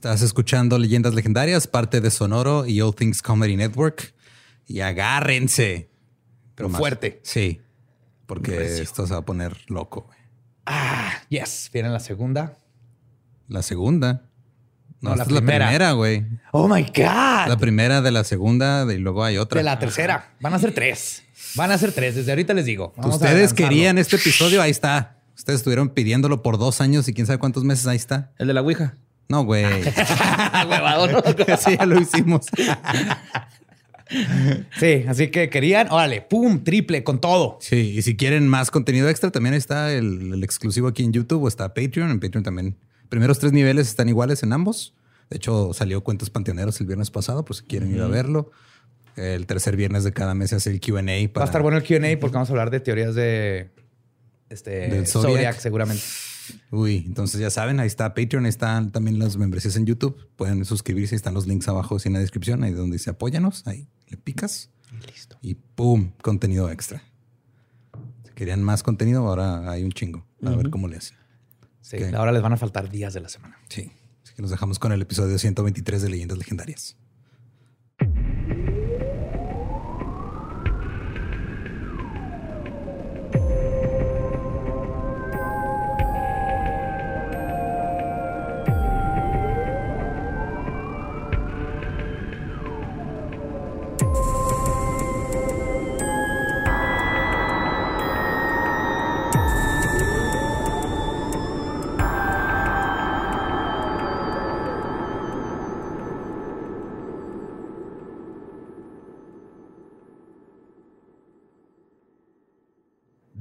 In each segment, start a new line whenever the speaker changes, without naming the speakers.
Estás escuchando Leyendas Legendarias, parte de Sonoro y All Things Comedy Network. Y agárrense.
Pero fuerte.
Sí. Porque esto se va a poner loco.
Ah, yes. Viene la segunda.
La segunda. No,
No, la
esta es la
primera.
primera, güey.
Oh my God.
La primera de la segunda y luego hay otra.
de la tercera. Van a ser tres. Van a ser tres. Desde ahorita les digo. Vamos
Ustedes querían este episodio, ahí está. Ustedes estuvieron pidiéndolo por dos años y quién sabe cuántos meses, ahí está.
El de la Ouija.
No, güey.
Huevado,
sí, ya lo hicimos.
Sí, así que querían. Órale, pum, triple con todo.
Sí, y si quieren más contenido extra, también está el, el exclusivo aquí en YouTube o está Patreon. En Patreon también. Primeros tres niveles están iguales en ambos. De hecho, salió Cuentos Panteoneros el viernes pasado, por si quieren ir a verlo. El tercer viernes de cada mes se hace el QA.
Va
para-
a estar bueno el QA porque vamos a hablar de teorías de este Zodiac.
Zodiac.
seguramente.
Uy, entonces ya saben, ahí está Patreon, ahí están también las membresías en YouTube. Pueden suscribirse, están los links abajo en la descripción, ahí donde dice apóyanos, ahí le picas.
Listo.
Y ¡pum! Contenido extra. Si querían más contenido, ahora hay un chingo. A ver cómo le hacen.
Sí, ahora les van a faltar días de la semana.
Sí. Así que nos dejamos con el episodio 123 de Leyendas Legendarias.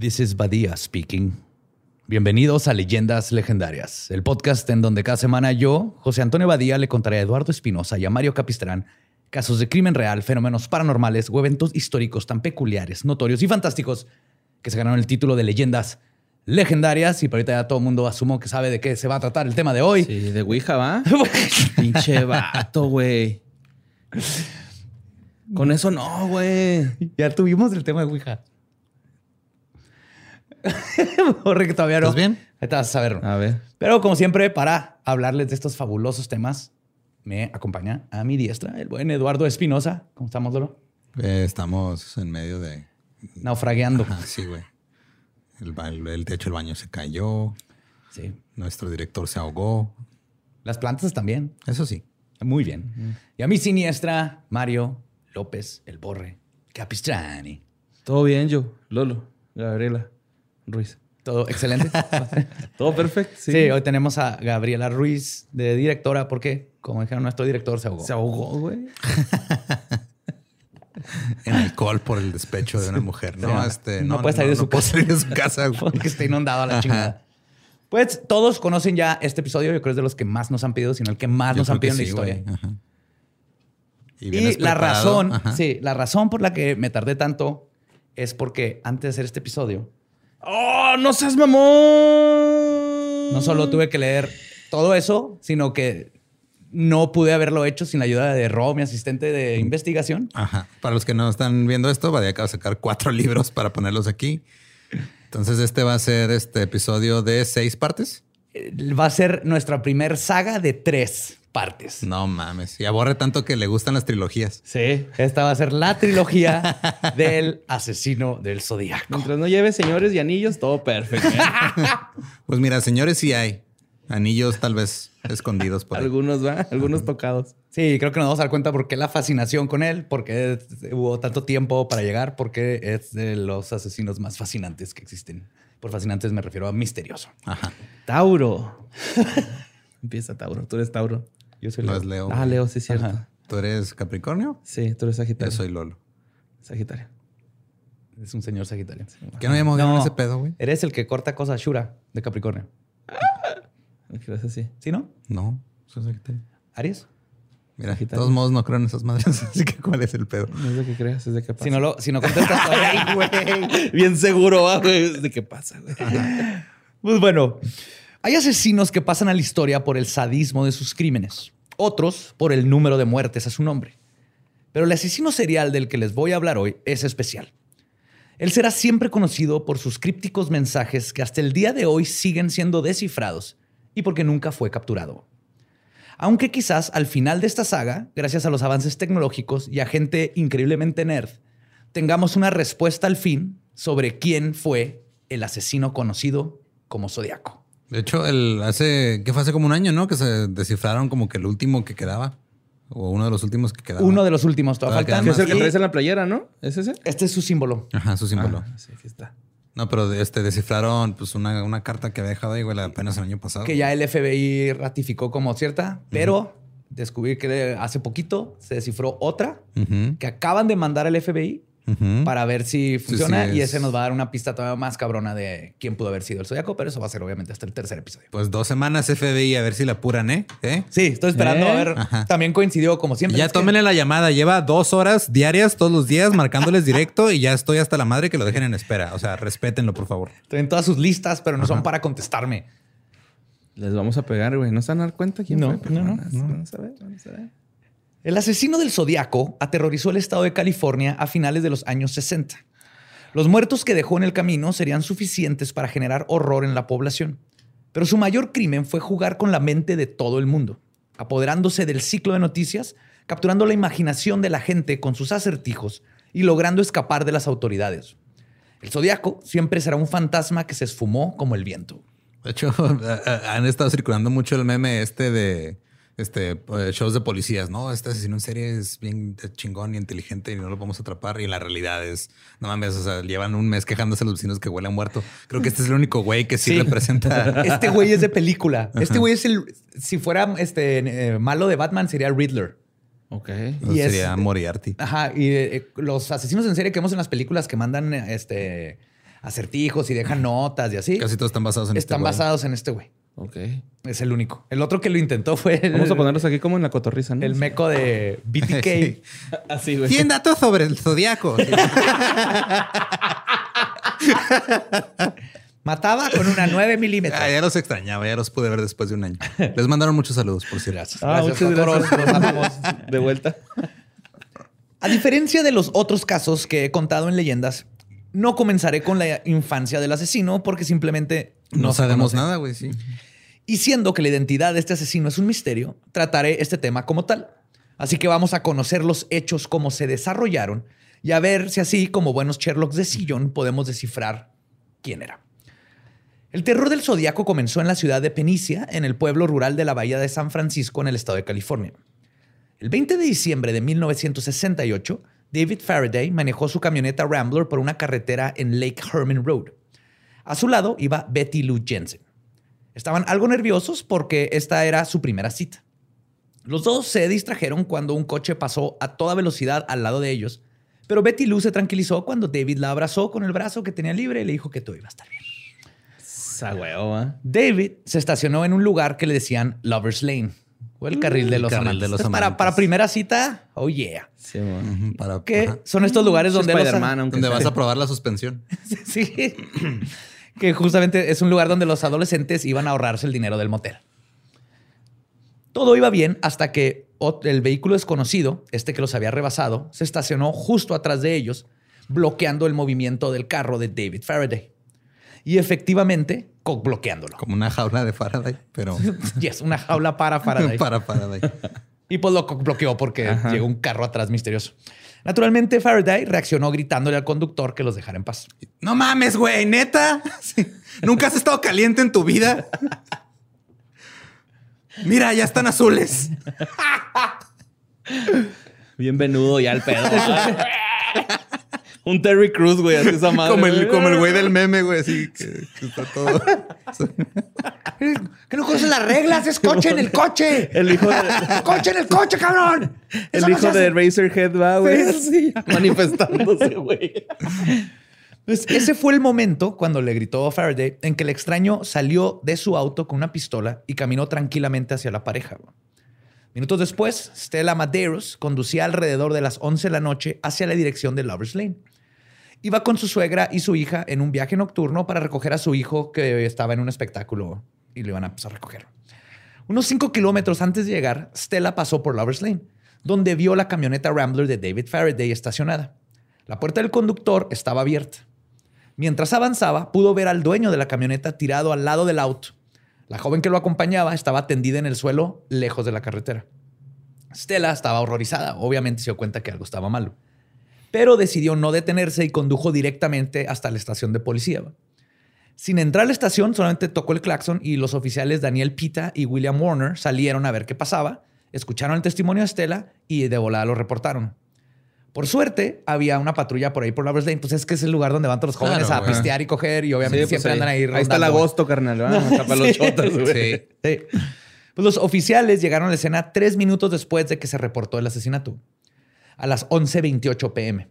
This is Badia speaking. Bienvenidos a Leyendas Legendarias, el podcast en donde cada semana yo, José Antonio Badía, le contaré a Eduardo Espinosa y a Mario Capistrán casos de crimen real, fenómenos paranormales o eventos históricos tan peculiares, notorios y fantásticos que se ganaron el título de Leyendas Legendarias. Y por ahorita ya todo el mundo asumo que sabe de qué se va a tratar el tema de hoy.
Sí, de Ouija, ¿va? Pinche vato, güey. Con eso no, güey.
Ya tuvimos el tema de Ouija. Borre que todavía no.
¿Estás bien?
Ahorita vas a saberlo.
A ver.
Pero como siempre, para hablarles de estos fabulosos temas, me acompaña a mi diestra el buen Eduardo Espinosa. ¿Cómo estamos, Lolo?
Eh, estamos en medio de.
Naufragueando.
Ah, sí, güey. El, el- el techo del baño se cayó.
Sí.
Nuestro director se ahogó.
Las plantas también.
Eso sí.
Muy bien. Y a mi siniestra, Mario López, el Borre Capistrani.
Todo bien, yo. Lolo. Gabriela. Ruiz.
Todo excelente.
Todo perfecto.
sí.
Sí.
hoy tenemos a Gabriela Ruiz de directora, porque, como dijeron, nuestro director se ahogó.
Se ahogó, güey.
En alcohol por el despecho de una mujer. No,
Sí,
este,
no puede salir de su
puede
casa.
salir de su casa. güey.
porque está inundado a la chingada. Pues todos conocen ya este episodio. Yo creo que es de los que más nos han pedido, sino el que más
Yo
nos han pedido en la historia.
Ajá. Y,
la razón,
Ajá.
sí, la razón por la que me tardé tanto es porque antes de hacer este episodio,
¡Oh, no seas mamón!
no solo tuve que leer todo eso, sino que no pude haberlo hecho sin la ayuda de Ro, mi asistente de investigación.
Ajá. Para los que no están viendo esto, Badia acaba de sacar cuatro libros para ponerlos aquí. Entonces, este va a ser este episodio de seis partes.
Eh, Va a ser nuestra primer saga de tres partes.
No mames. Y aborre tanto que le gustan las trilogías.
Sí, esta va a ser la trilogía del asesino del zodiaco.
Mientras no lleves señores y anillos, todo perfecto. ¿eh?
Pues mira, señores, sí hay anillos tal vez escondidos por ahí.
Algunos, ¿va? Algunos tocados.
Sí, creo que nos vamos a dar cuenta por qué la fascinación con él, por qué hubo tanto tiempo para llegar, porque es de los asesinos más fascinantes que existen. Por fascinantes me refiero a misterioso.
Ajá.
Tauro. Empieza Tauro. Tú eres Tauro.
Yo soy
No
Leo.
es Leo.
Ah. Leo, sí, es cierto.
Ajá.
¿Tú eres Capricornio?
Sí, tú eres
Yo
Sagitario.
soy Lolo.
Sagitario.
Es un señor sagitario.
¿Qué no habíamos en ese pedo, güey?
Eres el que corta cosas Shura de Capricornio.
¿Qué eres así?
¿Sí, no?
No, soy Sagitario.
¿Aries?
Mira, de todos modos no creo en esas madres, así que ¿cuál es el pedo?
No es de que creas, es de que pasa.
Si no, lo, si no contestas todavía, güey.
Bien seguro, ah, güey. Es de qué pasa, güey.
Pues bueno, hay asesinos que pasan a la historia por el sadismo de sus crímenes, otros por el número de muertes a su nombre. Pero el asesino serial del que les voy a hablar hoy es especial. Él será siempre conocido por sus crípticos mensajes que hasta el día de hoy siguen siendo descifrados y porque nunca fue capturado. Aunque quizás al final de esta saga, gracias a los avances tecnológicos y a gente increíblemente nerd, tengamos una respuesta al fin sobre quién fue el asesino conocido como Zodiaco.
De hecho, el hace, que fue hace como un año, ¿no? Que se descifraron como que el último que quedaba. O uno de los últimos que quedaba.
Uno de los últimos, todavía faltan.
Que es el que traes en la playera, ¿no? ¿Es ese?
Este es su símbolo.
Ajá, su símbolo.
Ah, sí, aquí está.
No, pero este descifraron pues una, una carta que había dejado ahí, güey, apenas el año pasado.
que ya el FBI ratificó como cierta, pero descubrí que hace poquito se descifró otra que acaban de mandar al FBI para ver si funciona
sí,
y
es-
ese nos va a dar una pista todavía más cabrona de quién pudo haber sido el zodiaco, pero eso va a ser obviamente hasta el tercer episodio.
Pues dos semanas FBI a ver si la apuran, ¿eh? ¿Eh?
Sí, estoy esperando
¿Eh?
a ver.
Ajá.
También coincidió como siempre.
ya
que
tómenle la llamada. Lleva dos horas diarias todos los días marcándoles directo y ya estoy hasta la madre que lo dejen en espera. O sea, respétenlo, por favor.
Estoy en todas sus listas, pero no son para contestarme.
Les vamos a pegar, güey. ¿No se van a dar cuenta quién
No,
fue? Pero
no, no,
van a- van a.
El asesino del zodiaco aterrorizó el estado de California a finales de los años 60. Los muertos que dejó en el camino serían suficientes para generar horror en la población. Pero su mayor crimen fue jugar con la mente de todo el mundo, apoderándose del ciclo de noticias, capturando la imaginación de la gente con sus acertijos y logrando escapar de las autoridades. El zodiaco siempre será un fantasma que se esfumó como el viento.
De hecho, han estado circulando mucho el meme este de este eh, shows de policías, ¿no? Este asesino en serie es bien chingón y inteligente y no lo vamos a atrapar. Y la realidad es, no mames, o sea, llevan un mes quejándose a los vecinos que huele a muerto. Creo que este es el único güey que sí,
Sí.
representa.
Este güey es de película. Este güey es el. Si fuera este eh, malo de Batman, sería Riddler.
Ok.
y es-
sería Moriarty.
Ajá, y eh, los asesinos en serie que vemos en las películas que mandan este acertijos y dejan notas y así,
Casi todos están basados en este
están basados en este güey.
Ok.
Es el único. El otro que lo intentó fue el,
Vamos a ponerlos aquí como en la cotorriza, ¿no?
el meco de BTK.
Sí.
Así, güey.
100 datos sobre el zodiaco.
Mataba con una 9 milímetros.
Ah, ya los extrañaba, ya los pude ver después de un año. Les mandaron muchos saludos, por cierto.
Gracias.
Ah,
Gracias,
muchas gracias.
Los amamos.
De vuelta.
A diferencia de los otros casos que he contado en leyendas, no comenzaré con la infancia del asesino porque simplemente
No,
no,
sabemos
conoce.
nada, güey, sí.
Y siendo que la identidad de este asesino es un misterio, trataré este tema como tal. Así que vamos a conocer los hechos, cómo se desarrollaron y a ver si así, como buenos Sherlocks de sillón, podemos descifrar quién era. El terror del zodiaco comenzó en la ciudad de Penicia, en el pueblo rural de la bahía de San Francisco, en el estado de California. El 20 de diciembre de 1968, David Faraday manejó su camioneta Rambler por una carretera en Lake Herman Road. A su lado iba Betty Lou Jensen. Estaban algo nerviosos porque esta era su primera cita. Los dos se distrajeron cuando un coche pasó a toda velocidad al lado de ellos, pero Betty Lou se tranquilizó cuando David la abrazó con el brazo que tenía libre y le dijo que todo iba a estar bien. David se estacionó en un lugar que le decían Lover's Lane o el carril de
el
los
carril
amantes.
de los
para, primera cita, oh yeah.
Sí.
Ujú, Para,
Que
ajá.
son estos lugares donde los,
Donde vas a probar la suspensión.
sí. que justamente es un lugar donde los adolescentes iban a ahorrarse el dinero del motel. Todo iba bien hasta que el vehículo desconocido, este que los había rebasado, se estacionó justo atrás de ellos, bloqueando el movimiento del carro de David Faraday. Y efectivamente, bloqueándolo.
Como una jaula de Faraday, pero
Yes, una jaula para Faraday.
para Faraday.
Y pues lo bloqueó porque
Ajá.
llegó un carro atrás misterioso. Naturalmente, Faraday reaccionó gritándole al conductor que los dejara en paz.
No mames, güey, neta. Sí. Nunca has estado caliente en tu vida. Mira, ya están azules.
Bien venudo ya el pedo. Un Terry Cruz, güey, así esa madre.
Como el, como el güey del meme, güey, así que, que está todo.
¿Que no conoces las reglas? Es coche en el coche.
El hijo de,
¡Coche en el coche, cabrón! Eso
el
no
hijo de
hace.
Razorhead va, güey.
Sí, sí.
Manifestándose, güey.
Pues ese fue el momento cuando le gritó a Faraday en que el extraño salió de su auto con una pistola y caminó tranquilamente hacia la pareja. Minutos después, Stella Madeiros conducía alrededor de las 11 de la noche hacia la dirección de Lovers Lane. Iba con su suegra y su hija en un viaje nocturno para recoger a su hijo que estaba en un espectáculo y lo iban a, pues, a recoger. Unos 5 kilómetros antes de llegar, Stella pasó por Lovers Lane, donde vio la camioneta Rambler de David Faraday estacionada. La puerta del conductor estaba abierta. Mientras avanzaba, pudo ver al dueño de la camioneta tirado al lado del auto. La joven que lo acompañaba estaba tendida en el suelo, lejos de la carretera. Stella estaba horrorizada. Obviamente se dio cuenta que algo estaba malo. Pero decidió no detenerse y condujo directamente hasta la estación de policía. Sin entrar a la estación, solamente tocó el claxon y los oficiales Daniel Pita y William Warner salieron a ver qué pasaba, escucharon el testimonio de Stella y de volada lo reportaron. Por suerte, había una patrulla por ahí por Lovers Lane. Pues es que es el lugar donde van todos los jóvenes
Claro,
a
güey.
pistear y coger y obviamente
Sí, pues
siempre andan ahí
Ahí está el agosto, carnal. ¿verdad? Los chotas, güey.
Sí.
Pues los oficiales llegaron a la escena tres minutos después de que se reportó el asesinato, a las 11.28 pm.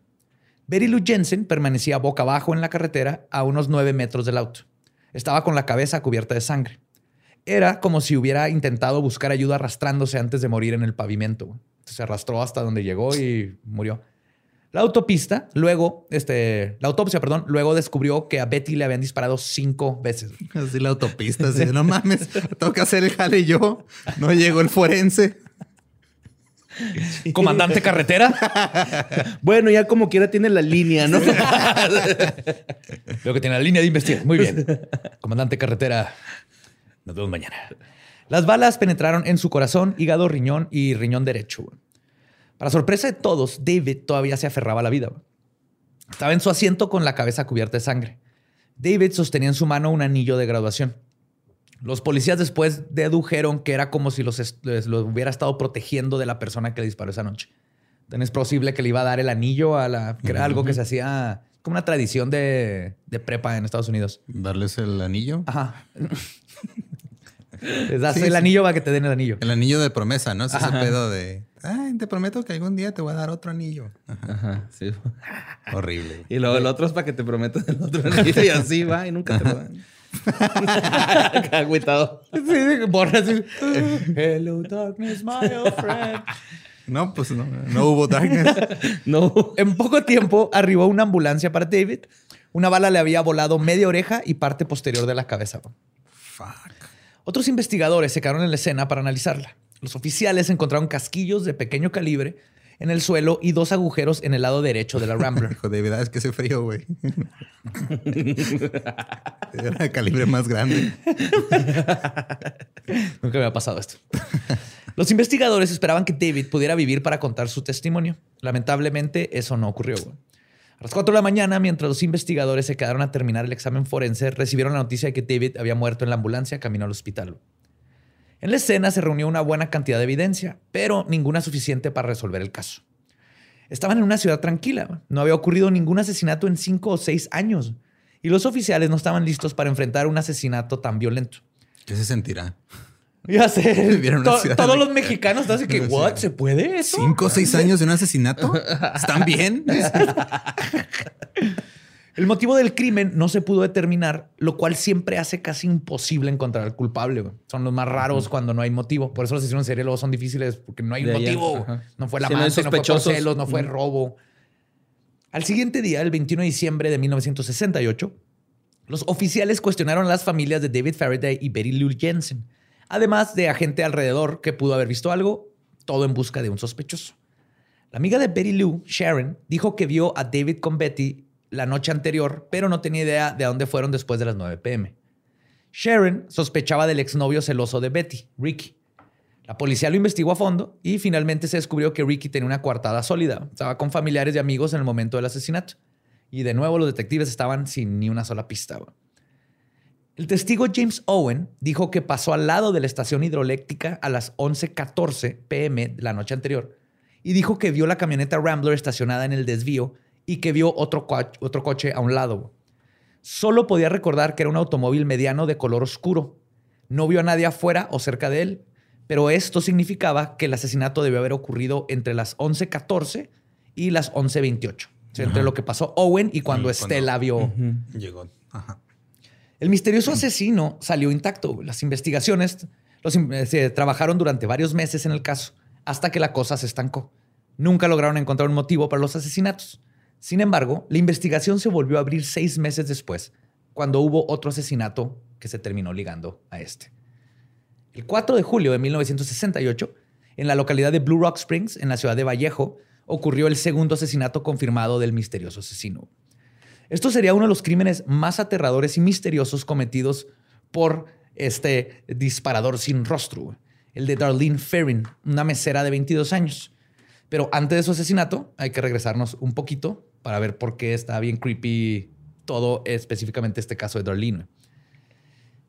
Betty Lou Jensen permanecía boca abajo en la carretera a unos nueve metros del auto. Estaba con la cabeza cubierta de sangre. Era como si hubiera intentado buscar ayuda arrastrándose antes de morir en el pavimento. Se arrastró hasta donde llegó y murió. La autopista, luego, este, la autopsia, perdón, luego descubrió que a Betty le habían disparado cinco veces.
Así la autopista, así no mames, que hacer el jale yo. No llegó el forense.
Comandante carretera.
Bueno, ya como quiera tiene la línea, ¿no?
Veo que tiene la línea de investigación. Muy bien. Comandante carretera. Nos vemos mañana. Las balas penetraron en su corazón, hígado, riñón y riñón derecho. Para sorpresa de todos, David todavía se aferraba a la vida. Estaba en su asiento con la cabeza cubierta de sangre. David sostenía en su mano un anillo de graduación. Los policías después dedujeron que era como si los, hubiera estado protegiendo de la persona que le disparó esa noche. Entonces es posible que le iba a dar el anillo a la... que era algo que se hacía como una tradición de, de prepa en Estados Unidos.
Darles el anillo.
Ajá. Les das
Sí,
el
sí.
anillo para que te den el anillo.
El anillo de promesa, ¿no? Es ese pedo de, ay, te prometo que algún día te voy a dar otro anillo. Ajá.
Ajá, sí.
Horrible.
Y luego el otro es para que te prometan el otro anillo y así va y nunca te lo dan. Agüitado.
Sí, borra así. Hello, darkness, my old friend.
No, pues no, no hubo darkness.
No.
En poco tiempo arribó una ambulancia para David. Una bala le había volado media oreja y parte posterior de la cabeza.
Fuck.
Otros investigadores se quedaron en la escena para analizarla. Los oficiales encontraron casquillos de pequeño calibre en el suelo y dos agujeros en el lado derecho de la Rambler.
Hijo de verdad, es que hace frío, güey. Era de calibre más grande.
Nunca me había pasado esto. Los investigadores esperaban que David pudiera vivir para contar su testimonio. Lamentablemente, eso no ocurrió. güey. A las 4 de la mañana, mientras los investigadores se quedaron a terminar el examen forense, recibieron la noticia de que David había muerto en la ambulancia camino al hospital. En la escena se reunió una buena cantidad de evidencia, pero ninguna suficiente para resolver el caso. Estaban en una ciudad tranquila. No había ocurrido ningún asesinato en cinco o seis años. Y los oficiales no estaban listos para enfrentar un asesinato tan violento.
¿Qué se sentirá?
Ya sé. To- todos
de-
los mexicanos están así que, ¿what? ¿Se puede eso?
¿Cinco o seis años de un asesinato? ¿Están bien?
El motivo del crimen no se pudo determinar, lo cual siempre hace casi imposible encontrar al culpable. güey. Son los más raros cuando no hay motivo. Por eso los asesinos en serie luego son difíciles porque no hay un
De
motivo. No fue la
hay
amante, no, fue por celos, no fue robo. Al siguiente día, el 21 de diciembre de 1968, los oficiales cuestionaron a las familias de David Faraday y Betty Lou Jensen, además de agente alrededor que pudo haber visto algo, todo en busca de un sospechoso. La amiga de Betty Lou, Sharon, dijo que vio a David con Betty la noche anterior, pero no tenía idea de a dónde fueron después de las 9 pm. Sharon sospechaba del exnovio celoso de Betty, Ricky. La policía lo investigó a fondo y finalmente se descubrió que Ricky tenía una coartada sólida. Estaba con familiares y amigos en el momento del asesinato. Y de nuevo los detectives estaban sin ni una sola pista. El testigo James Owen dijo que pasó al lado de la estación hidroeléctrica a las 11:14 pm la noche anterior y dijo que vio la camioneta Rambler estacionada en el desvío y que vio otro, coach- otro coche a un lado. Solo podía recordar que era un automóvil mediano de color oscuro. No vio a nadie afuera o cerca de él, pero esto significaba que el asesinato debió haber ocurrido entre las 11:14 y las 11:28. O sea, entre lo que pasó Owen y cuando
Y cuando-
Estela vio
Llegó. Ajá.
el misterioso asesino salió intacto. Las investigaciones Los eh, se trabajaron durante varios meses en el caso hasta que la cosa se estancó. Nunca lograron encontrar un motivo para los asesinatos. Sin embargo, la investigación se volvió a abrir seis meses después, cuando hubo otro asesinato que se terminó ligando a este. El 4 de julio de 1968, en la localidad de Blue Rock Springs, en la ciudad de Vallejo, ocurrió el segundo asesinato confirmado del misterioso asesino. Esto sería uno de los crímenes más aterradores y misteriosos cometidos por este disparador sin rostro, el de Darlene Ferrin, una mesera de 22 años. Pero antes de su asesinato, hay que regresarnos un poquito para ver por qué está bien creepy todo, específicamente este caso de Darlene.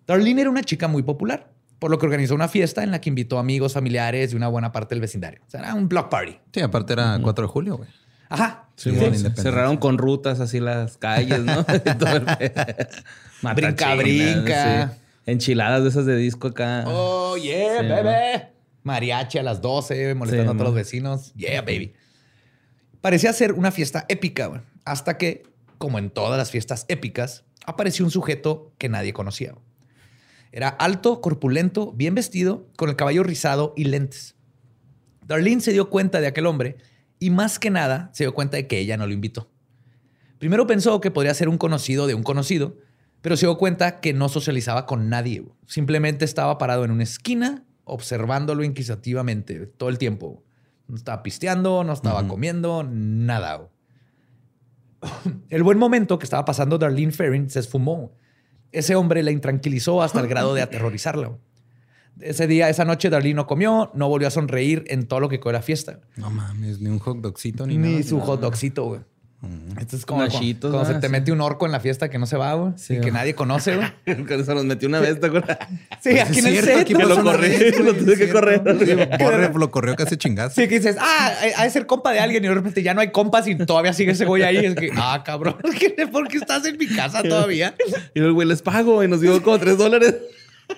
Darlene era una chica muy popular, por lo que organizó una fiesta en la que invitó amigos, familiares y una buena parte del vecindario. O sea, era un block party.
Sí, aparte era 4 de julio, güey.
Ajá.
Sí,
Sí.
Cerraron con rutas así las calles, ¿no?
Brinca, brinca.
sí. Enchiladas de esas de disco acá.
Oh, yeah,
Sí,
baby. Mariachi a las 12, molestando
Sí,
a todos los vecinos. Yeah, baby. Parecía ser una fiesta épica, hasta que, como en todas las fiestas épicas, apareció un sujeto que nadie conocía. Era alto, corpulento, bien vestido, con el cabello rizado y lentes. Darlene se dio cuenta de aquel hombre y más que nada se dio cuenta de que ella no lo invitó. Primero pensó que podría ser un conocido de un conocido, pero se dio cuenta que no socializaba con nadie. Simplemente estaba parado en una esquina observándolo inquisitivamente todo el tiempo. No estaba pisteando, no estaba comiendo, nada. El buen momento que estaba pasando Darlene Ferrin se esfumó. Ese hombre la intranquilizó hasta el grado de aterrorizarla. Ese día, esa noche, Darlene no comió, no volvió a sonreír en todo lo que fue la fiesta.
No mames, ni un hot dogcito ni,
Ni
nada.
su hot dogcito, güey. Esto es como
Nachitos,
cuando, cuando se te mete un orco en la fiesta que no se va, güey.
Sí,
y que
güey.
nadie conoce, güey.
Se nos metió una vez, ¿te acuerdas?
Sí,
Pues
aquí
es
en el
cierto, aquí
¿no?
Que lo corrí,
vez,
lo tuve
es
que
cierto.
correr.
Sí, Borre lo corrió casi chingazo.
Sí, que dices, ah, ha de ser compa de alguien y de repente ya no hay compas y todavía sigue ese güey ahí. Es que, ah, cabrón, ¿por qué estás en mi casa todavía?
Y el güey les pago y nos dio como tres dólares.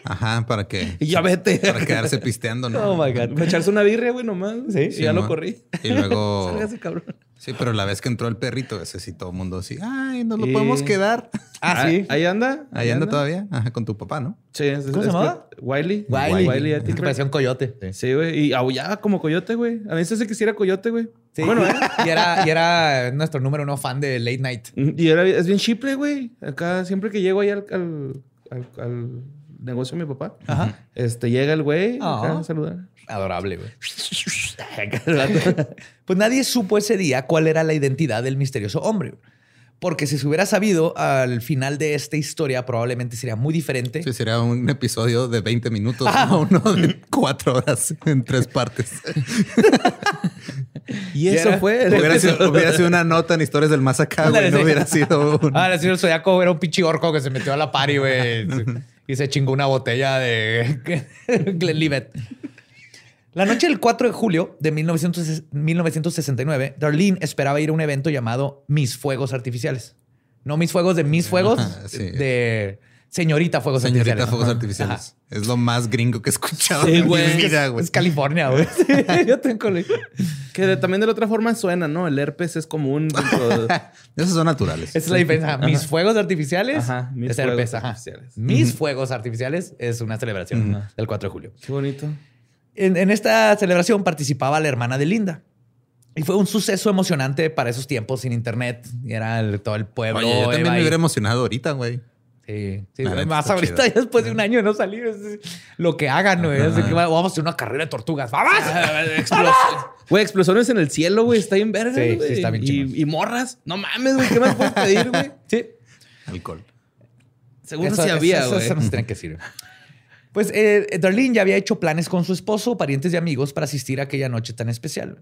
Ajá, para que
Y ya vete.
para quedarse pisteando, ¿no?
Oh my God.
Para echarse una birria, güey, nomás. Sí, y ya lo
mo.
corrí.
Y luego.
Sálgase, cabrón.
Sí, pero la vez que entró el perrito, ese sí, todo el mundo así, ay, nos lo
Y-
podemos quedar.
Ah, sí.
Ahí anda.
Ahí anda todavía, ajá, con tu papá, ¿no?
Sí, es,
¿Cómo se llamaba?
Wiley.
Wiley.
Wiley.
Que parecía un coyote.
Sí, güey. Y aullaba como coyote, güey. A mí se hace que sí era coyote, güey.
Sí.
Bueno, ¿eh?
y, era, y era nuestro número uno fan de Late Night.
Y era, es bien chiple, güey. Acá, siempre que llego ahí al, al, al- al negocio de mi papá,
Ajá.
este, llega el güey acá
Ah.
a saludar.
Adorable, güey. pues nadie supo ese día cuál era la identidad del misterioso hombre. Porque si se hubiera sabido, al final de esta historia probablemente sería muy diferente.
Sí, sería un episodio de 20 minutos, no uno de 4 horas en tres partes.
Y
eso fue
hubiera, sido, hubiera sido una nota en historias del más acá, güey. No hubiera sido un...
Ah, el señor Zodiaco era un pinche orco que se metió a la party, güey. y se chingó una botella de Glenlivet. La noche del 4 de julio de 1900 1969, Darlene esperaba ir a un evento llamado Mis Fuegos Artificiales. No Mis Fuegos de Mis Fuegos,
Ajá, sí.
de Señorita Fuegos
Señorita
Artificiales.
Fuegos
Ajá.
Artificiales. Es lo más gringo que he escuchado
Sí,
en mi
güey.
vida,
Ajá.
güey.
Es California, güey. Sí, Yo tengo...
Que de- también de la otra forma suena, ¿no? El herpes es común. de-
Esos son naturales.
Esa es la diferencia. Mis fuegos artificiales
Ajá, mis
es herpes,
fuegos
ajá.
artificiales.
Mis fuegos artificiales es una celebración del 4 de julio.
Qué bonito.
En, en esta celebración participaba la hermana de Linda. Y fue un suceso emocionante para esos tiempos sin internet. Y era el- todo el pueblo.
Oye, yo también me hubiera emocionado ahorita, güey.
Sí, sí. Ahorita,
chido.
después de un año de no salir. es- lo que hagan, güey. Vamos a hacer una carrera de tortugas. ¡Vamos!
Güey, explosiones en el cielo, güey. Está bien verga,
Sí,
güey.
sí, está bien
y, y morras. No mames, güey. ¿Qué más puedes pedir, güey?
Sí.
Alcohol.
Seguro sí había,
eso-
güey.
Eso nos tiene que decir. Pues eh, Darlene ya había hecho planes con su esposo, parientes y amigos para asistir a aquella noche tan especial.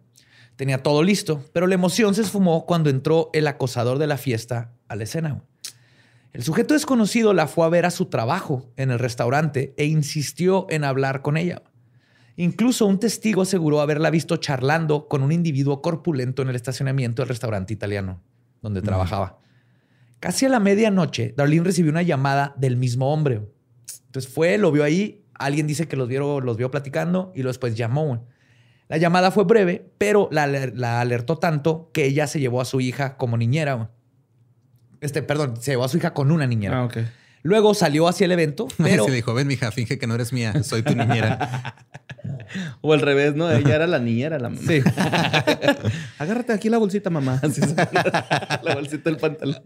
Tenía todo listo, pero la emoción se esfumó cuando entró el acosador de la fiesta a la escena. El sujeto desconocido la fue a ver a su trabajo en el restaurante e insistió en hablar con ella. Incluso un testigo aseguró haberla visto charlando con un individuo corpulento en el estacionamiento del restaurante italiano donde trabajaba. Casi a la medianoche, Darlene recibió una llamada del mismo hombre. Entonces fue, lo vio ahí, alguien dice que los vio, los vio platicando y después llamó. La llamada fue breve, pero la alertó tanto que ella se llevó a su hija como niñera. Este, perdón, se llevó a su hija con una niñera.
Ah, ok.
Luego salió hacia el evento, pero
Se dijo, ven, mija, finge que no eres mía, soy tu niñera.
O al revés, ¿no? Ella era la niña, era la mamá.
Sí.
Agárrate aquí la bolsita, mamá. La bolsita del pantalón.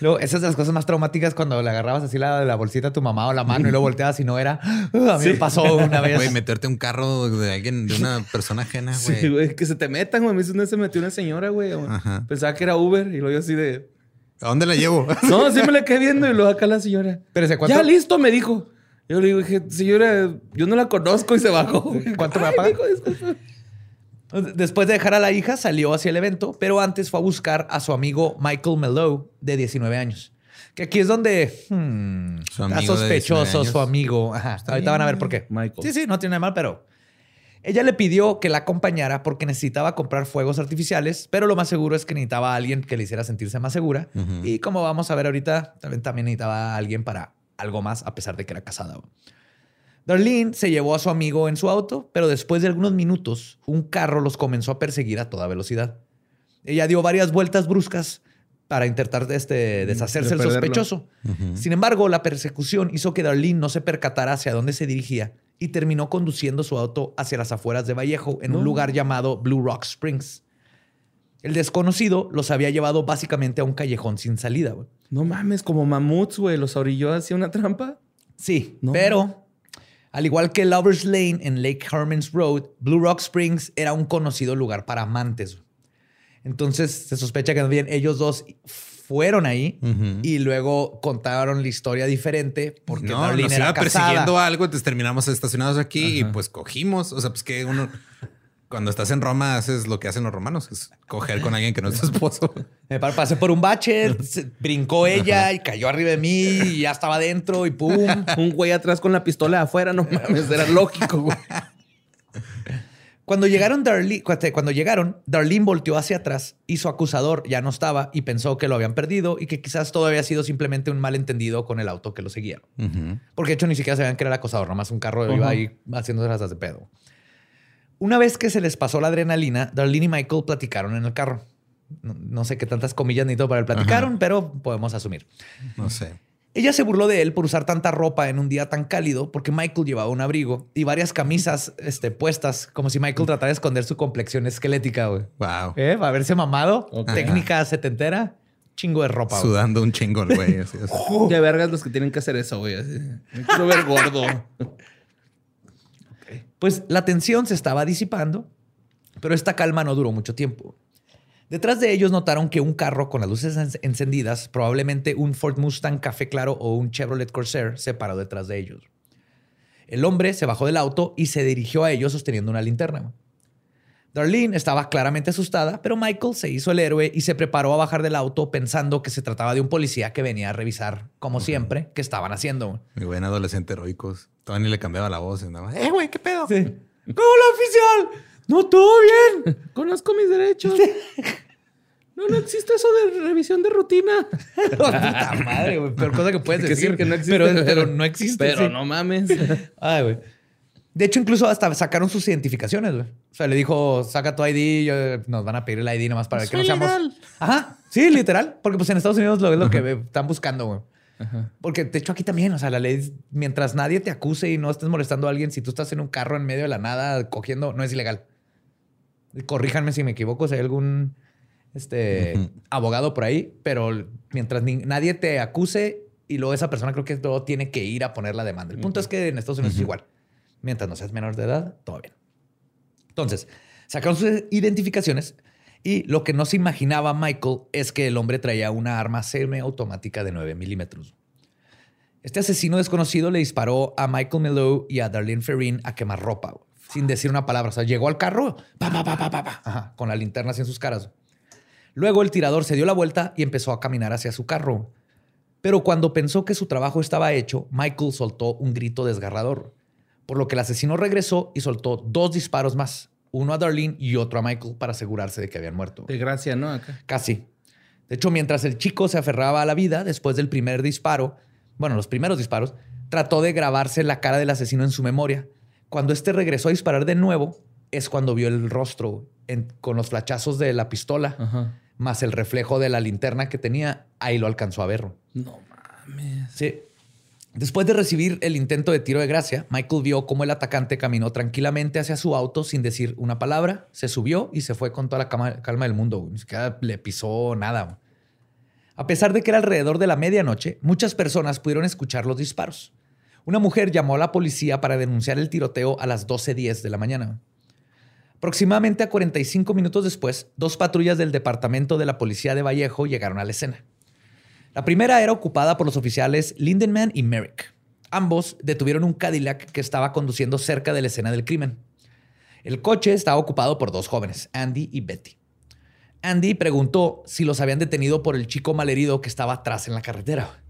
Luego, esas de las cosas más traumáticas cuando le agarrabas así la, la bolsita a tu mamá o la mano y luego volteabas y no era. "Uh, a mí me pasó una vez.
Güey, meterte a un carro de alguien, de una persona ajena, güey.
Sí, güey, que se te metan, güey. A mí una se metió una señora, güey. Pensaba que era Uber y luego yo así de.
¿A dónde la llevo?
No, sí me la quedé viendo y luego acá la señora.
¿cuánto-
Ya listo, me dijo. Yo le digo, dije, señora, yo no la conozco y se bajó.
¿Cuánto me va a
Ay,
pagar?
mijo, disculpe.
Después de dejar a la hija, salió hacia el evento, pero antes fue a buscar a su amigo Michael Mellow, de 19 años. Que aquí es donde hmm, está
amigo de 19
sospechoso su amigo. Ajá, ahorita van a ver por qué.
Michael.
Sí, sí, no tiene nada mal, pero ella le pidió que la acompañara porque necesitaba comprar fuegos artificiales, pero lo más seguro es que necesitaba a alguien que le hiciera sentirse más segura. Y como vamos a ver ahorita, también, también necesitaba a alguien para algo más, a pesar de que era casada. Darlene se llevó a su amigo en su auto, pero después de algunos minutos, un carro los comenzó a perseguir a toda velocidad. Ella dio varias vueltas bruscas para intentar este, deshacerse
de
del sospechoso. Sin embargo, la persecución hizo que Darlene no se percatara hacia dónde se dirigía y terminó conduciendo su auto hacia las afueras de Vallejo en un lugar llamado Blue Rock Springs. El desconocido los había llevado básicamente a un callejón sin salida.
No mames, como mamuts, güey. Los orilló hacia una trampa.
Sí,
No.
pero al igual que Lovers Lane en Lake Herman's Road, Blue Rock Springs era un conocido lugar para amantes. Entonces se sospecha que bien ellos dos fueron ahí y luego contaron la historia diferente porque
no,
Darlene
nos
era
iba
casada.
persiguiendo algo, entonces terminamos estacionados aquí y pues cogimos. O sea, pues que uno, cuando estás en Roma, haces lo que hacen los romanos, es coger con alguien que no es tu esposo.
Me pasé por un bache, se- brincó ella y cayó arriba de mí y ya estaba adentro y pum.
Un güey atrás con la pistola afuera, no mames, era lógico, güey.
Cuando llegaron, Darlene, cuando llegaron, Darlene volteó hacia atrás y su acusador ya no estaba y pensó que lo habían perdido y que quizás todo había sido simplemente un malentendido con el auto que lo seguía. Porque de hecho ni siquiera sabían que era el acosador, nomás un carro iba ahí haciéndose las de pedo. Una vez que se les pasó la adrenalina, Darlene y Michael platicaron en el carro. No, no sé qué tantas comillas ni todo para el platicaron, pero podemos asumir.
No sé.
Ella se burló de él por usar tanta ropa en un día tan cálido porque Michael llevaba un abrigo y varias camisas este, puestas, como si Michael tratara de esconder su complexión esquelética, güey.
Wow.
¿Eh? Para verse mamado. Técnica setentera. Chingo de ropa, güey.
Sudando un chingo el güey.
Qué vergas los que tienen que hacer eso, güey. Me quiero ver gordo.
Pues la tensión se estaba disipando, pero esta calma no duró mucho tiempo. Detrás de ellos notaron que un carro con las luces en- encendidas, probablemente un Ford Mustang café claro o un Chevrolet Corsair, se paró detrás de ellos. El hombre se bajó del auto y se dirigió a ellos sosteniendo una linterna. Darlene estaba claramente asustada, pero Michael se hizo el héroe y se preparó a bajar del auto pensando que se trataba de un policía que venía a revisar, como siempre, qué estaban haciendo.
Mi buen adolescente heroicos. Todavía ni le cambiaba la voz. y nada más, Eh, güey, ¿qué pedo?
¡Hola, oficial! ¡No, todo bien!
Conozco mis derechos. No, no existe eso de revisión de rutina.
Puta madre, güey. Peor cosa que puedes
Que
decir.
sí, que no existe.
Pero, pero no existe.
Pero
sí.
no mames.
Ay, güey. De hecho, incluso hasta sacaron sus identificaciones, güey. O sea, le dijo, saca tu ID, yo- nos van a pedir el ID nomás para que no seamos... Ajá, sí, literal. Porque pues en Estados Unidos lo es lo que están buscando, güey. Porque de hecho aquí también, o sea, la ley, mientras nadie te acuse y no estés molestando a alguien, si tú estás en un carro en medio de la nada cogiendo, no es ilegal. Corríjanme si me equivoco, si hay algún este, abogado por ahí, pero mientras ni- nadie te acuse y luego esa persona creo que luego tiene que ir a poner la demanda. El punto es que en Estados Unidos es igual. Mientras no seas menor de edad, todo bien. Entonces, sacaron sus identificaciones y lo que no se imaginaba Michael es que el hombre traía una arma semiautomática de 9 milímetros. Este asesino desconocido le disparó a Michael Milo y a Darlene Ferrin a quemar ropa, güey, sin decir una palabra. O sea, llegó al carro, pa, pa, pa, pa, pa, pa, ajá, con la linterna en sus caras. Luego el tirador se dio la vuelta y empezó a caminar hacia su carro. Pero cuando pensó que su trabajo estaba hecho, Michael soltó un grito desgarrador, por lo que el asesino regresó y soltó dos disparos más, uno a Darlene y otro a Michael para asegurarse de que habían muerto.
De gracia, ¿no? Acá.
Casi. De hecho, mientras el chico se aferraba a la vida después del primer disparo, bueno, los primeros disparos, trató de grabarse la cara del asesino en su memoria. Cuando este regresó a disparar de nuevo, es cuando vio el rostro en- con los flachazos de la pistola,
Ajá.
más el reflejo de la linterna que tenía. ahí lo alcanzó a ver. güey.
No mames.
Sí. Después de recibir el intento de tiro de gracia, Michael vio cómo el atacante caminó tranquilamente hacia su auto sin decir una palabra, se subió y se fue con toda la calma del mundo. Ni siquiera le pisó nada. A pesar de que era alrededor de la medianoche, muchas personas pudieron escuchar los disparos. Una mujer llamó a la policía para denunciar el tiroteo a las 12.10 de la mañana. Aproximadamente a 45 minutos después, dos patrullas del departamento de la policía de Vallejo llegaron a la escena. La primera era ocupada por los oficiales Lindenman y Merrick. Ambos detuvieron un Cadillac que estaba conduciendo cerca de la escena del crimen. El coche estaba ocupado por dos jóvenes, Andy y Betty. Andy preguntó si los habían detenido por el chico malherido que estaba atrás en la carretera.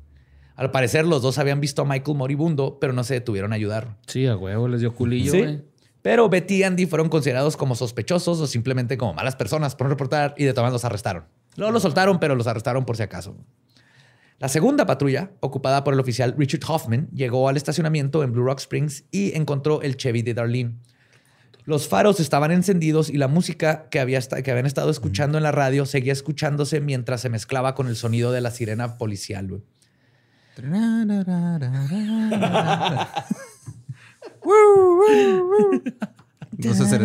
Al parecer, los dos habían visto a Michael moribundo, pero no se detuvieron a ayudar.
Sí, a huevo, les dio culillo,
Sí. Pero Betty y Andy fueron considerados como sospechosos o simplemente como malas personas por no reportar y de todas los arrestaron. Luego los soltaron, pero los arrestaron por si acaso. La segunda patrulla, ocupada por el oficial Richard Hoffman, llegó al estacionamiento en Blue Rock Springs y encontró el Chevy de Darlene. Los faros estaban encendidos y la música que, había que habían estado escuchando en la radio seguía escuchándose mientras se mezclaba con el sonido de la sirena policial.
No sé hacer,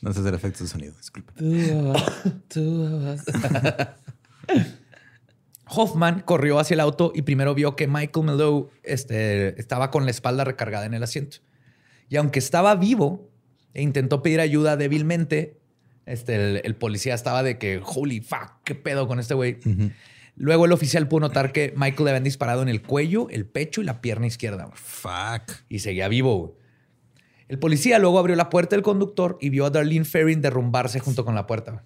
no sé hacer efectos de sonido, disculpe.
Hoffman corrió hacia el auto y primero vio que Michael Mellow este, estaba con la espalda recargada en el asiento. Y aunque estaba vivo e intentó pedir ayuda débilmente, este, el, el policía estaba de que, holy fuck, qué pedo con este güey. Luego el oficial pudo notar que Michael le habían disparado en el cuello, el pecho y la pierna izquierda.
Fuck.
Y seguía vivo. El policía luego abrió la puerta del conductor y vio a Darlene Ferrin derrumbarse junto con la puerta.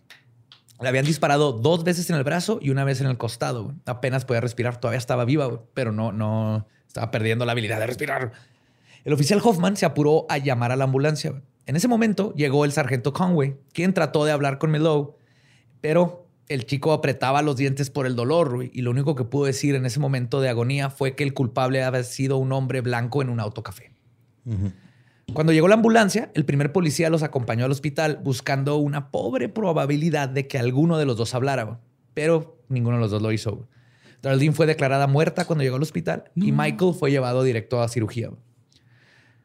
Le habían disparado dos veces en el brazo y una vez en el costado. Apenas podía respirar, todavía estaba viva, pero no, no estaba perdiendo la habilidad de respirar. El oficial Hoffman se apuró a llamar a la ambulancia. En ese momento llegó el sargento Conway, quien trató de hablar con Melow, pero el chico apretaba los dientes por el dolor y lo único que pudo decir en ese momento de agonía fue que el culpable había sido un hombre blanco en un autocafé. Cuando llegó la ambulancia, el primer policía los acompañó al hospital buscando una pobre probabilidad de que alguno de los dos hablara, pero ninguno de los dos lo hizo. Darlene fue declarada muerta cuando llegó al hospital y Michael fue llevado directo a cirugía.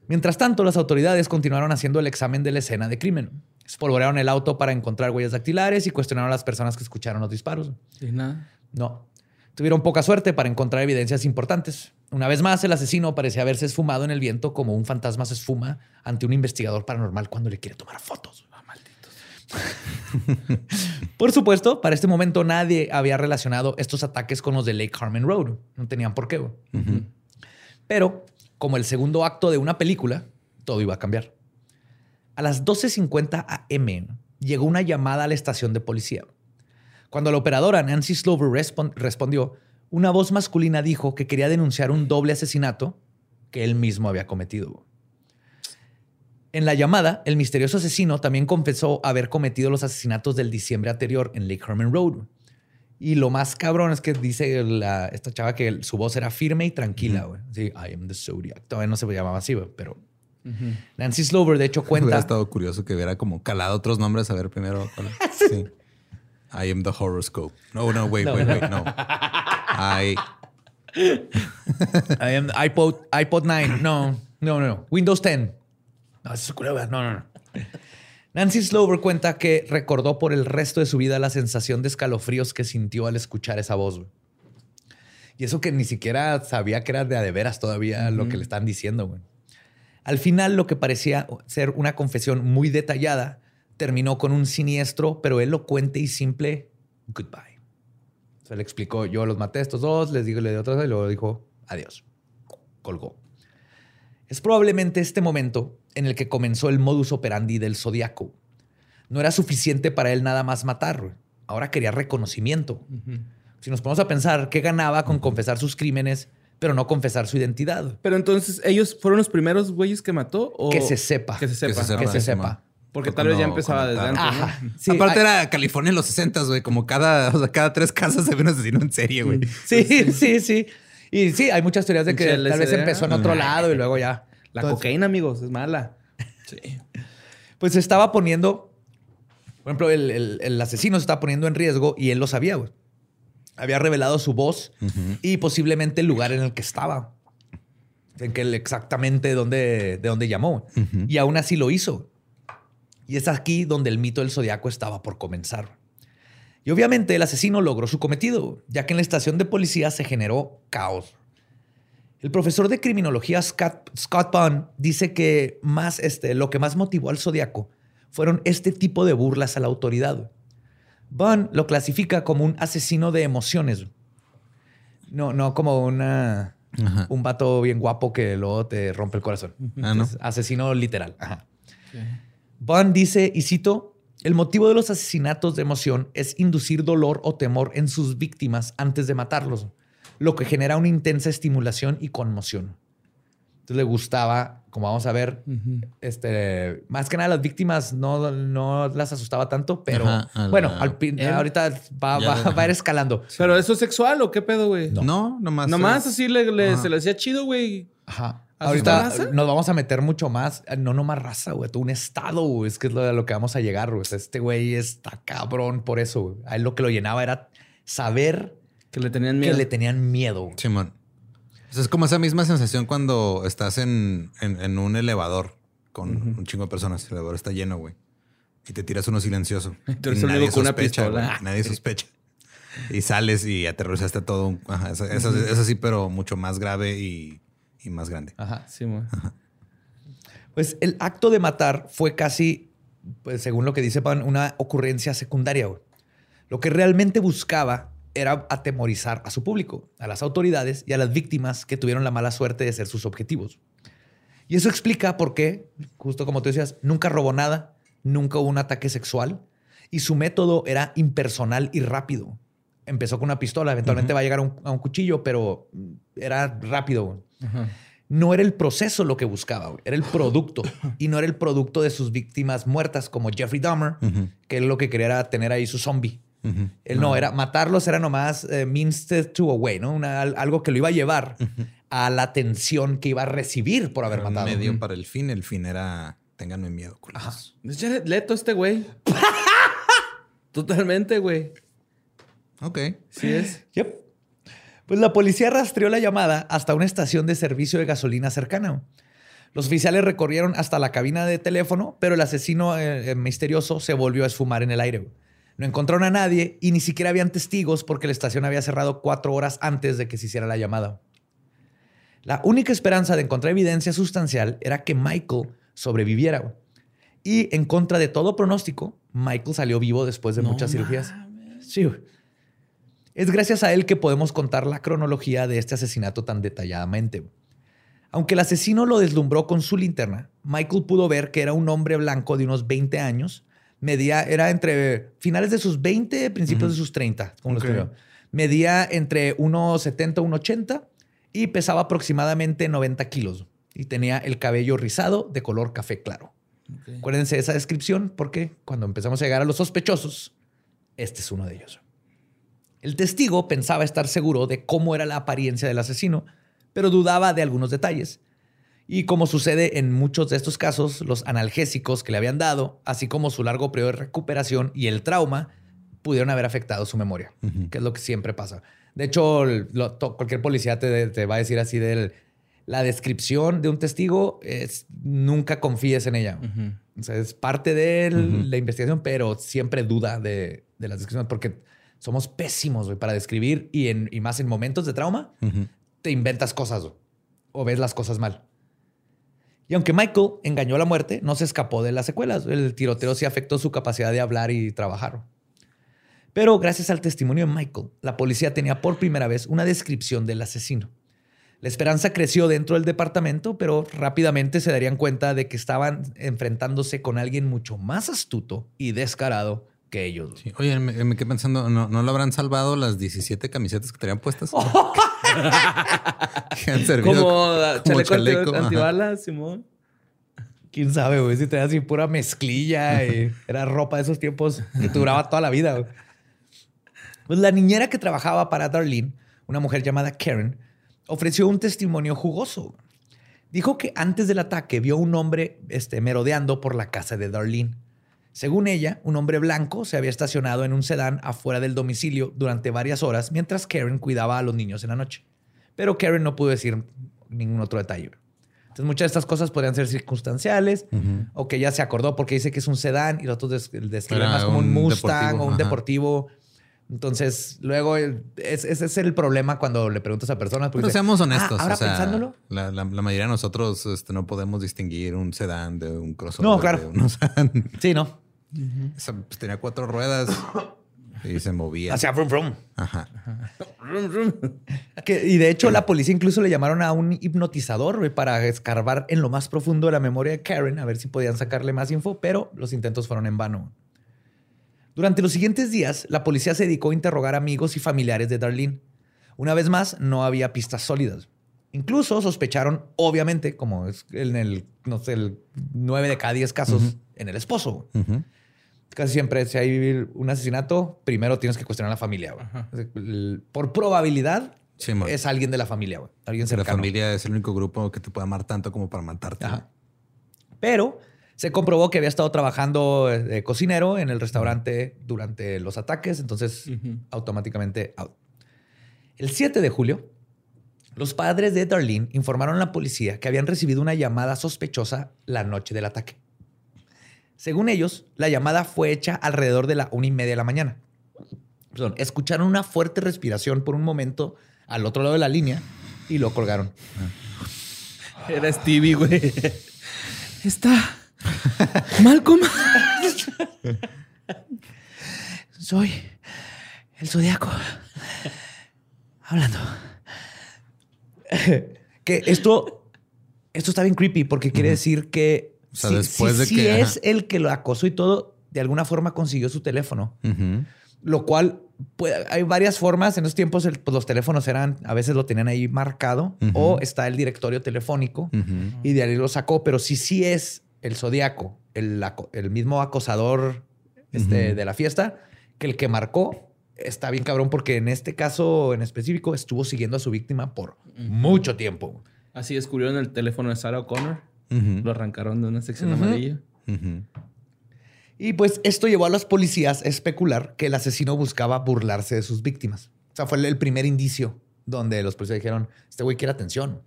Mientras tanto, las autoridades continuaron haciendo el examen de la escena de crimen. Espolvorearon el auto para encontrar huellas dactilares y cuestionaron a las personas que escucharon los disparos.
Y nada.
No. Tuvieron poca suerte para encontrar evidencias importantes. Una vez más, el asesino parecía haberse esfumado en el viento como un fantasma se esfuma ante un investigador paranormal cuando le quiere tomar fotos. Ah, malditos. por supuesto, para este momento nadie había relacionado estos ataques con los de Lake Carmen Road. No tenían por qué. Pero, como el segundo acto de una película, todo iba a cambiar. A las 12.50 am llegó una llamada a la estación de policía. Cuando la operadora Nancy Slover respon- respondió, una voz masculina dijo que quería denunciar un doble asesinato que él mismo había cometido. En la llamada, el misterioso asesino también confesó haber cometido los asesinatos del diciembre anterior en Lake Herman Road. Y lo más cabrón es que dice la- esta chava que su voz era firme y tranquila. güey. Sí, I am the Zodiac. Todavía no se llamaba así, pero Nancy Slover de hecho
Hubiera
cuenta...
estado curioso que hubiera como calado otros nombres a ver primero. sí. I am the horoscope. No, no, wait, wait, wait, no. I.
I am iPod, iPod 9. No, no, no. Windows 10. No, eso es culebra. No, no, no. Nancy Slover cuenta que recordó por el resto de su vida la sensación de escalofríos que sintió al escuchar esa voz. Y eso que ni siquiera sabía que era de a de veras todavía lo que le están diciendo. güey. Al final, lo que parecía ser una confesión muy detallada terminó con un siniestro, pero elocuente y simple goodbye. Se le explicó, yo los maté a estos dos, les digo, le di otra y luego dijo, adiós. Colgó. Es probablemente este momento en el que comenzó el modus operandi del zodiaco. No era suficiente para él nada más matar. Ahora quería reconocimiento. Si nos ponemos a pensar, ¿qué ganaba con confesar sus crímenes, pero no confesar su identidad?
Pero entonces, ¿ellos fueron los primeros güeyes que mató? O...
Que se sepa.
Que se sepa.
se sepa.
Que se sepa.
Porque tal vez ya empezaba desde antes.
Sí,
Aparte
hay-
era California en los 60 güey. Como cada, o sea, cada tres casas se ve un asesino en serie, güey.
Sí, sí, sí. Y sí, hay muchas teorías de que tal vez empezó en otro lado y luego ya.
La
Entonces,
cocaína, amigos, es mala.
Pues se estaba poniendo Por ejemplo, el, el- el asesino se estaba poniendo en riesgo y él lo sabía, güey. Había revelado su voz y posiblemente el lugar en el que estaba. En que él exactamente dónde, de dónde llamó. Y aún así lo hizo. Y es aquí donde el mito del zodiaco estaba por comenzar. Y obviamente el asesino logró su cometido, ya que en la estación de policía se generó caos. El profesor de criminología Scott, Scott Bunn dice que más, este, lo que más motivó al zodiaco fueron este tipo de burlas a la autoridad. Bunn lo clasifica como un asesino de emociones. No, no como una,
Ajá.
un vato bien guapo que luego te rompe el corazón.
Ah, ¿no?
Es asesino literal. Ajá. Bunn dice, y cito, el motivo de los asesinatos de emoción es inducir dolor o temor en sus víctimas antes de matarlos, lo que genera una intensa estimulación y conmoción. Entonces le gustaba, como vamos a ver, este, más que nada las víctimas no, no las asustaba tanto, pero
Ajá, a la-
bueno, al pin-
Él.
ahorita va, va- va a ir escalando.
¿Pero eso es sexual o qué pedo, güey?
No, nomás.
Nomás
es-
así le, le- se le hacía chido, güey.
Ajá.
¿Asustar
Ahorita
raza?
nos vamos a meter mucho más, no nomás raza, güey, todo un estado, güey, es que es lo de lo que vamos a llegar, güey. O sea, Este güey está cabrón por eso, güey. A él lo que lo llenaba era saber
Que le tenían
que
miedo.
le tenían miedo. güey.
Simón. O sea, es como esa misma sensación cuando estás en, en- en un elevador con un chingo de personas. El elevador está lleno, güey. Y te tiras uno silencioso.
Tú eres una pistola.
güey. Nadie sospecha. Y sales y aterrorizaste todo. Ajá, eso, eso- eso sí, pero mucho más grave y, y más grande.
Ajá.
Sí.
Pues el acto de matar fue casi, pues según lo que dice Pan, una ocurrencia secundaria. güey. Lo que realmente buscaba era atemorizar a su público, a las autoridades y a las víctimas que tuvieron la mala suerte de ser sus objetivos. Y eso explica por qué, justo como tú decías, nunca robó nada, nunca hubo un ataque sexual y su método era impersonal y rápido. Empezó con una pistola, eventualmente va a llegar a un, a un cuchillo, pero era rápido. No era el proceso lo que buscaba, güey, era el producto. y no era el producto de sus víctimas muertas como Jeffrey Dahmer, que él lo que quería era tener ahí su zombie. Él no, era matarlos, era nomás eh, means to a way, ¿no? Una- al- algo que lo iba a llevar a la atención que iba a recibir por haber
Era un
matado.
medio para el fin. El fin era ténganme miedo,
Jared Leto este güey. Totalmente, güey.
Ok.
Sí es.
Yep. Pues la policía rastreó la llamada hasta una estación de servicio de gasolina cercana. Los oficiales recorrieron hasta la cabina de teléfono, pero el asesino eh, eh, misterioso se volvió a esfumar en el aire. No encontraron a nadie y ni siquiera habían testigos porque la estación había cerrado cuatro horas antes de que se hiciera la llamada. La única esperanza de encontrar evidencia sustancial era que Michael sobreviviera. Y en contra de todo pronóstico, Michael salió vivo después de muchas cirugías. Sí. Es gracias a él que podemos contar la cronología de este asesinato tan detalladamente. Aunque el asesino lo deslumbró con su linterna, Michael pudo ver que era un hombre blanco de unos 20 años. Medía, era entre finales de sus 20, principios de sus 30, como lo
Ok.
escribió. Medía entre 1,70 y 1,80 y pesaba aproximadamente 90 kilos. Y tenía el cabello rizado de color café claro. Acuérdense de esa descripción porque cuando empezamos a llegar a los sospechosos, este es uno de ellos. El testigo pensaba estar seguro de cómo era la apariencia del asesino, pero dudaba de algunos detalles. Y como sucede en muchos de estos casos, los analgésicos que le habían dado, así como su largo periodo de recuperación y el trauma, pudieron haber afectado su memoria, que es lo que siempre pasa. De hecho, lo- to- cualquier policía te, te va a decir así de la descripción de un testigo es nunca confíes en ella. O sea, es parte de el- la investigación, pero siempre duda de, de las descripciones porque somos pésimos güey, para describir y, en, y más en momentos de trauma, te inventas cosas o ves las cosas mal. Y aunque Michael engañó a la muerte, no se escapó de las secuelas. El tiroteo sí afectó su capacidad de hablar y trabajar. Pero gracias al testimonio de Michael, la policía tenía por primera vez una descripción del asesino. La esperanza creció dentro del departamento, pero rápidamente se darían cuenta de que estaban enfrentándose con alguien mucho más astuto y descarado que ellos.
Sí. Oye, me, me quedé pensando, ¿no, ¿no lo habrán salvado las 17 camisetas que tenían puestas? que han servido
Como, chaleco,
chaleco, ajá.
antibalas, Simón.
Quién sabe, güey, si tenía así pura mezclilla y era ropa de esos tiempos que duraba toda la vida. güey. Pues la niñera que trabajaba para Darlene, una mujer llamada Karen, ofreció un testimonio jugoso. Dijo que antes del ataque vio un hombre este, merodeando por la casa de Darlene. Según ella, un hombre blanco se había estacionado en un sedán afuera del domicilio durante varias horas mientras Karen cuidaba a los niños en la noche. Pero Karen no pudo decir ningún otro detalle. Entonces, muchas de estas cosas podrían ser circunstanciales o que ya se acordó porque dice que es un sedán y los otros des- describen más como un, Mustang
deportivo,
o un
ajá.
deportivo. Entonces, luego el- es- ese es el problema cuando le preguntas a personas.
Pero
dice,
seamos
"Ah,
honestos.
ahora
o sea,
pensándolo.
La, la- la mayoría de nosotros este, no podemos distinguir un sedán de un crossover.
No, claro.
de un- o sea, Pues, tenía cuatro ruedas y se movía.
Hacia Vroom Vroom.
Ajá.
Que- y de hecho, la policía incluso le llamaron a un hipnotizador para escarbar en lo más profundo de la memoria de Karen, a ver si podían sacarle más info, pero los intentos fueron en vano. Durante los siguientes días, la policía se dedicó a interrogar amigos y familiares de Darlene. Una vez más, no había pistas sólidas. Incluso sospecharon, obviamente, como es en el, no sé, el 9 de cada 10 casos, en el esposo.
Ujú.
Casi siempre, si hay un asesinato, primero tienes que cuestionar a la familia. güey. Por probabilidad,
Sí,
es alguien de la familia, güey. Alguien
La familia es el único grupo que te puede amar tanto como para matarte.
Ajá. Pero se comprobó que había estado trabajando de cocinero en el restaurante durante los ataques, entonces automáticamente out. El 7 de julio, los padres de Darlene informaron a la policía que habían recibido una llamada sospechosa la noche del ataque. Según ellos, la llamada fue hecha alrededor de la una y media de la mañana. Perdón, escucharon una fuerte respiración por un momento al otro lado de la línea y lo colgaron.
Era Stevie, güey. Está. Malcolm.
Soy el zodiaco. Hablando. que esto, esto está bien creepy porque quiere decir que
O sea,
si,
después
si-
de
si
que-
es
ajá.
el que lo acosó y todo, de alguna forma consiguió su teléfono. Lo cual puede- hay varias formas. En esos tiempos el- pues, los teléfonos eran, a veces lo tenían ahí marcado o está el directorio telefónico y de ahí lo sacó. Pero si sí es el zodiaco, el, mismo acosador este, de la fiesta, que el que marcó está bien cabrón porque en este caso en específico estuvo siguiendo a su víctima por mucho tiempo.
Así descubrieron el teléfono de Sarah O'Connor. Lo arrancaron de una sección amarilla.
Y pues esto llevó a los policías a especular que el asesino buscaba burlarse de sus víctimas. O sea, fue el- primer indicio donde los policías dijeron, este güey quiere atención.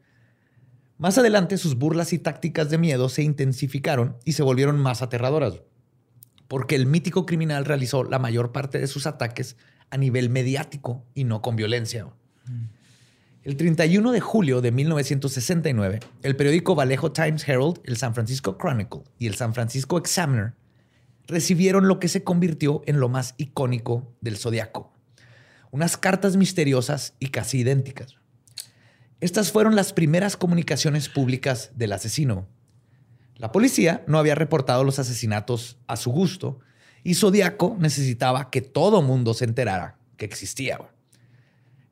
Más adelante, sus burlas y tácticas de miedo se intensificaron y se volvieron más aterradoras, porque el mítico criminal realizó la mayor parte de sus ataques a nivel mediático y no con violencia. El 31 de julio de 1969, el periódico Vallejo Times Herald, el San Francisco Chronicle y el San Francisco Examiner recibieron lo que se convirtió en lo más icónico del zodiaco. Unas cartas misteriosas y casi idénticas. Estas fueron las primeras comunicaciones públicas del asesino. La policía no había reportado los asesinatos a su gusto y Zodiaco necesitaba que todo mundo se enterara que existía.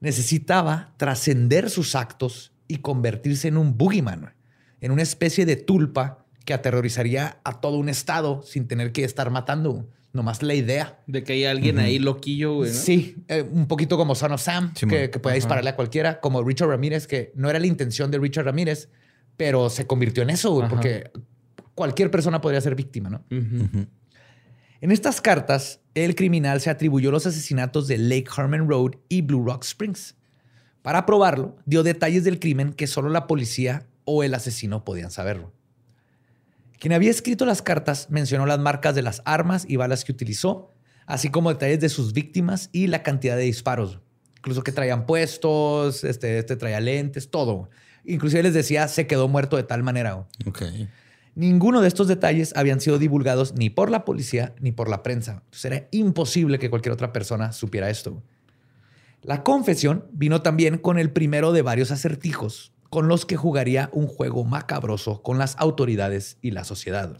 Necesitaba trascender sus actos y convertirse en un boogeyman, en una especie de tulpa que aterrorizaría a todo un estado sin tener que estar matando. Nomás la idea.
De que hay alguien ahí loquillo, güey. ¿no?
Sí, eh, un poquito como Son of Sam,
Simón.
que, que puede dispararle a cualquiera, como Richard Ramírez, que no era la intención de Richard Ramírez, pero se convirtió en eso, güey, porque cualquier persona podría ser víctima, ¿no?
Ujú.
En estas cartas, el criminal se atribuyó los asesinatos de Lake Herman Road y Blue Rock Springs. Para probarlo, dio detalles del crimen que solo la policía o el asesino podían saberlo. Quien había escrito las cartas mencionó las marcas de las armas y balas que utilizó, así como detalles de sus víctimas y la cantidad de disparos. Incluso que traían puestos, este, este traía lentes, todo. Inclusive les decía, se quedó muerto de tal manera. Ninguno de estos detalles habían sido divulgados ni por la policía ni por la prensa. Entonces era imposible que cualquier otra persona supiera esto. La confesión vino también con el primero de varios acertijos con los que jugaría un juego macabroso con las autoridades y la sociedad.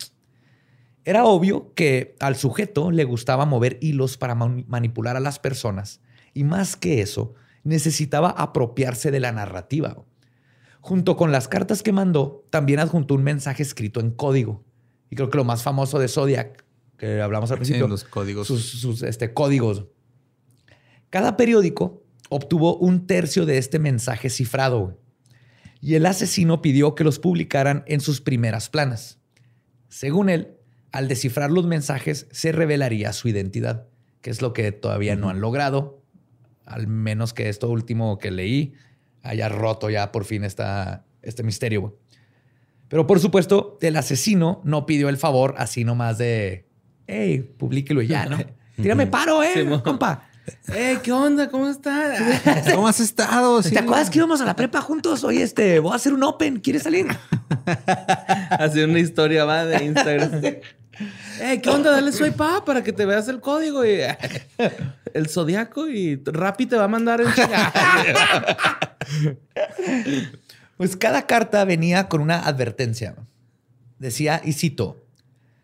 Era obvio que al sujeto le gustaba mover hilos para man- manipular a las personas y más que eso, necesitaba apropiarse de la narrativa. Junto con las cartas que mandó, también adjuntó un mensaje escrito en código. Y creo que lo más famoso de Zodiac, que hablamos al
Sí,
principio,
los códigos.
sus, sus, este, códigos. Cada periódico obtuvo un tercio de este mensaje cifrado y el asesino pidió que los publicaran en sus primeras planas. Según él, al descifrar los mensajes se revelaría su identidad, que es lo que todavía no han logrado, al menos que esto último que leí haya roto ya por fin esta, este misterio. güey. Pero por supuesto, el asesino no pidió el favor así nomás de, hey, publíquelo y ya, ¿no? Tírame paro, eh, compa.
Eh, ¿qué onda? ¿Cómo estás?
¿Cómo has estado? Sí.
¿Te acuerdas que íbamos a la prepa juntos? Oye, este, voy a hacer un open. ¿Quieres salir?
Así una historia va de Instagram. Eh, ¿qué onda? Dale swipe up para que te veas el código y el zodiaco y Rappi te va a mandar en chinga.
Pues cada carta venía con una advertencia. Decía, y cito,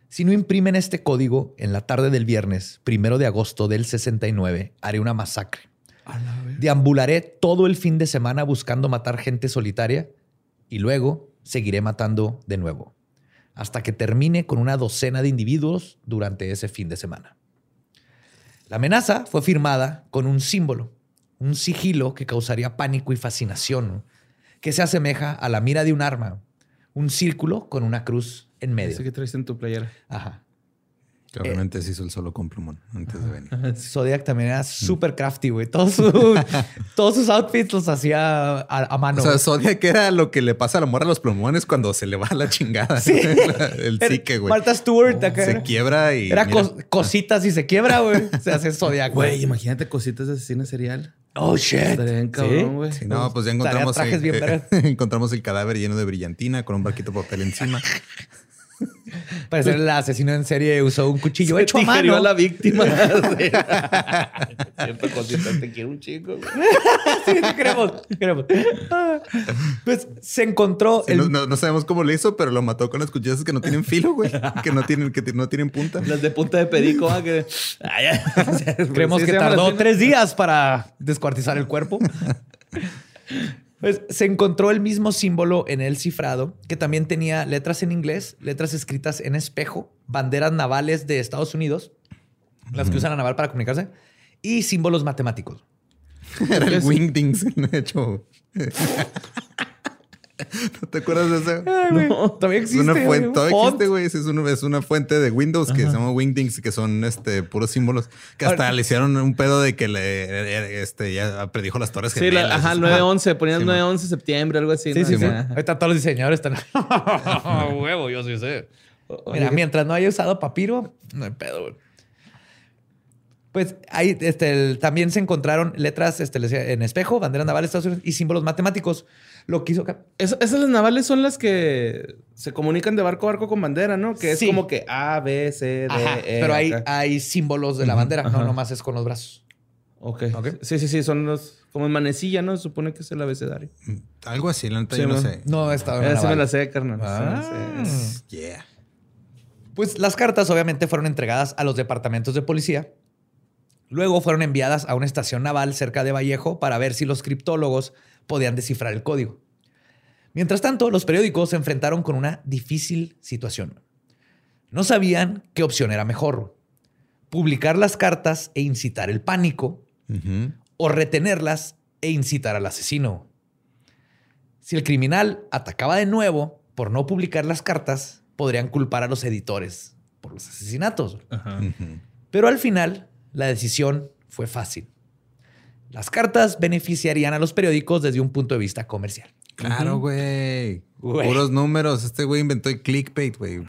si no imprimen este código en la tarde del viernes, primero de agosto del 69, haré una masacre. Deambularé todo el fin de semana buscando matar gente solitaria y luego seguiré matando de nuevo, hasta que termine con una docena de individuos durante ese fin de semana. La amenaza fue firmada con un símbolo, un sigilo que causaría pánico y fascinación, ¿no? que se asemeja a la mira de un arma, un círculo con una cruz en medio.
Ese que traes en tu playera.
Ajá.
Que obviamente se hizo el solo con plumón antes de venir.
Zodiac también era súper crafty, güey. Todos, sus- todos sus outfits los hacía a, a mano.
O sea. Zodiac era lo que le pasa a la morra a los plumones cuando se le va la chingada.
Sí.
el psique, güey.
Martha Stewart acá
Se
era-
quiebra y.
Era cos- cositas y se quiebra, güey. Se hace Zodiac,
Güey,
güey.
imagínate cositas de asesino serial.
Oh, shit.
Estaría bien cabrón, güey.
Sí, no, pues ya encontramos, el,
bien
encontramos el cadáver lleno de brillantina con un barquito de papel encima.
Parece el asesino en serie usó un cuchillo
Se
hecho a mano.
a la víctima. Sí. Cierto, cosita, te quiero un chico.
sí, sí, queremos, queremos. Pues se encontró
Sí,
el
no, no- no sabemos cómo lo hizo, pero lo mató con las cuchillas que no tienen filo, güey. Que no tienen, que no tienen punta.
Las de punta de perico. ah, que... Ay, ya.
Creemos
Sí,
que tardó tres días para descuartizar el cuerpo. Pues se encontró el mismo símbolo en el cifrado, que también tenía letras en inglés, letras escritas en espejo, banderas navales de Estados Unidos, las que usan la naval para comunicarse, y símbolos matemáticos.
Era el Wingdings, de hecho. ¿No te acuerdas de eso?
No, todavía
Es
existe.
una fuente, todavía existe, güey. Es una, es una fuente de Windows que se llama Wingdings, que son este puros símbolos. Que hasta
Ahora-
le hicieron un pedo de que le este ya predijo las torres
Sí,
gemelas.
la, ajá, el 9-11. Ponían
Sí,
9-11 de septiembre, algo así.
Sí,
¿no?
sí,
O
sí. Ahorita todos los diseñadores están. Huevo, yo sí sé. Mira, mientras no haya usado papiro, no hay pedo. güey. Pues ahí este, el- también se encontraron letras este, en espejo, banderas navales de Estados Unidos y símbolos matemáticos. Lo acá-
Es- esas las navales son las que se comunican de barco a barco con bandera, ¿no? Que es
Sí.
como que A, B, C, D,
Ajá,
E.
pero hay, símbolos de la bandera, no nomás es con los brazos.
Ok.
Ok.
Sí, sí, sí. Son los... Como en manecilla, ¿no? Se supone que es el abecedario.
Algo así, la neta,
Sí,
yo no
man.
sé.
No estaba en
Esa me la sé, carnal.
Ah.
Sí.
Yeah.
Pues las cartas obviamente fueron entregadas a los departamentos de policía. Luego fueron enviadas a una estación naval cerca de Vallejo para ver si los criptólogos podían descifrar el código. Mientras tanto, los periódicos se enfrentaron con una difícil situación. No sabían qué opción era mejor. Publicar las cartas e incitar el pánico o retenerlas e incitar al asesino. Si el criminal atacaba de nuevo por no publicar las cartas, podrían culpar a los editores por los asesinatos. Pero al final, la decisión fue fácil. Las cartas beneficiarían a los periódicos desde un punto de vista comercial.
Claro, güey. Puros números. Este güey inventó el clickbait, güey.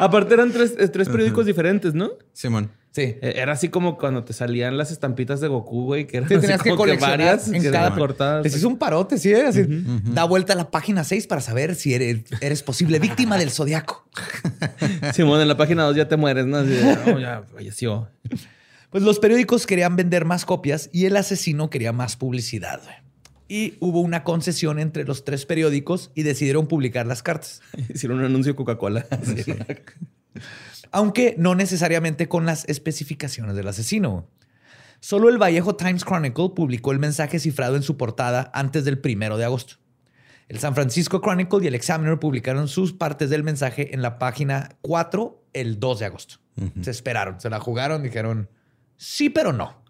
Aparte eran tres, eh, tres periódicos diferentes, ¿no?
Simón.
Sí.
Eh, Era así como cuando te salían las estampitas de Goku, güey, que eran
Sí, tenías que coleccionar
varias
en
que
cada
cortadas.
Les hizo un parote, sí, ¿eh? Así, Da vuelta a la página 6 para saber si eres, eres posible víctima del zodiaco.
Simón, en la página 2 ya te mueres, ¿no? Así "No, ya falleció.
Pues los periódicos querían vender más copias y el asesino quería más publicidad. güey. Y hubo una concesión entre los tres periódicos y decidieron publicar las cartas.
Hicieron un anuncio de Coca-Cola.
Aunque no necesariamente con las especificaciones del asesino. Solo el Vallejo Times Chronicle publicó el mensaje cifrado en su portada antes del primero de agosto. El San Francisco Chronicle y el Examiner publicaron sus partes del mensaje en la página 4 el 2 de agosto. Se esperaron, se la jugaron, dijeron sí, pero no.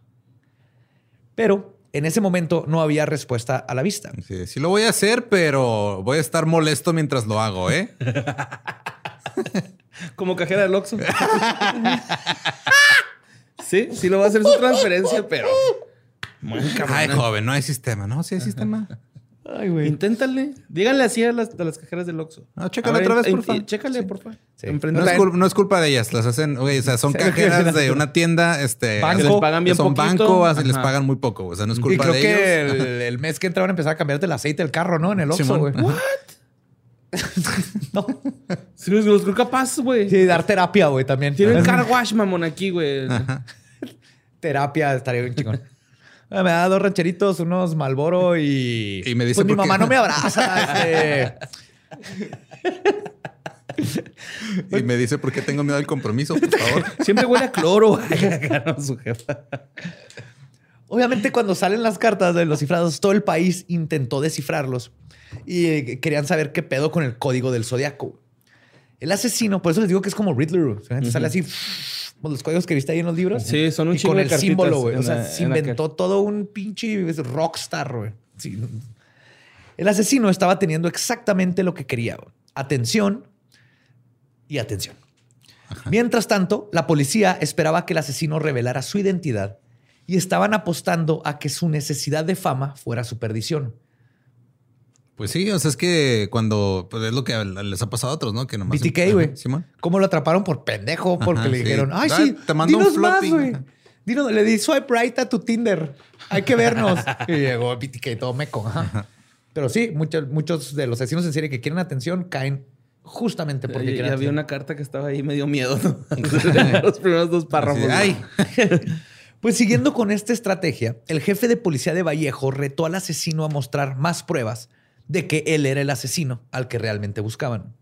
Pero en ese momento no había respuesta a la vista.
Sí, sí lo voy a hacer, pero voy a estar molesto mientras lo hago, ¿eh?
Como cajera del Oxxo. sí, sí lo va a hacer su transferencia, pero... Muy cabrón.
Ay, joven, no hay sistema. No, sí hay sistema.
Ay, güey.
Inténtale. Díganle así a las, a las cajeras del Oxxo.
No, chécale
ver,
otra vez,
in-
por favor.
in- Chécale, por favor.
Sí.
No es,
de-
cul- no es culpa de ellas, las hacen, güey, o sea, son cajeras de una tienda, este,
Banco.
hacen-
Les pagan bien
son
poquito.
banco, así les pagan muy poco, o sea, no es
Y
culpa
creo
de
que
ellos.
el, el mes que entra van a empezar a cambiarte el aceite del carro, ¿no? En el Oxxo, güey.
Ajá.
no.
Sí, los, los creo capaz, güey.
Sí, dar terapia, güey, también.
Tienen car wash, mamón, aquí, güey.
Terapia estaría bien chingón. Ah, Me da dos rancheritos, unos Malboro y.
Y me dice
Pues mi
qué-
mamá no me abraza. este.
Y me dice por qué tengo miedo al compromiso, por favor.
Siempre huele a cloro. Ganó su jefa.
Obviamente, cuando salen las cartas de los cifrados, todo el país intentó descifrarlos y eh, querían saber qué pedo con el código del zodiaco. El asesino, por eso les digo que es como Riddler. O sea, Sale así, con los códigos que viste ahí en los libros.
Sí, son un
y
chingo
con
de
el símbolo, güey. O sea,
la-
se
la
inventó todo un pinche rockstar, güey. Sí. El asesino estaba teniendo exactamente lo que quería. Atención y atención. Mientras tanto, la policía esperaba que el asesino revelara su identidad y estaban apostando a que su necesidad de fama fuera su perdición.
Pues sí, o sea, es que cuando, pues es lo que les ha pasado a otros, ¿no? Que nomás.
BTK, güey.
Simón.
¿Cómo lo atraparon por pendejo? Porque
Ajá,
le
sí.
dijeron, ay, sí,
te mando un
dinos más,
floppy".
güey. Dinos, le di swipe right a tu Tinder. Hay que vernos. y llegó BTK todo meco. ajá. Pero sí, muchos, muchos de los asesinos en serie que quieren atención caen justamente porque
Ya,
quieren
ya vi una carta que estaba ahí, me dio miedo. ¿no? Los primeros dos párrafos.
Ay,
Pues siguiendo con esta estrategia, el jefe de policía de Vallejo retó al asesino a mostrar más pruebas de que él era el asesino al que realmente buscaban.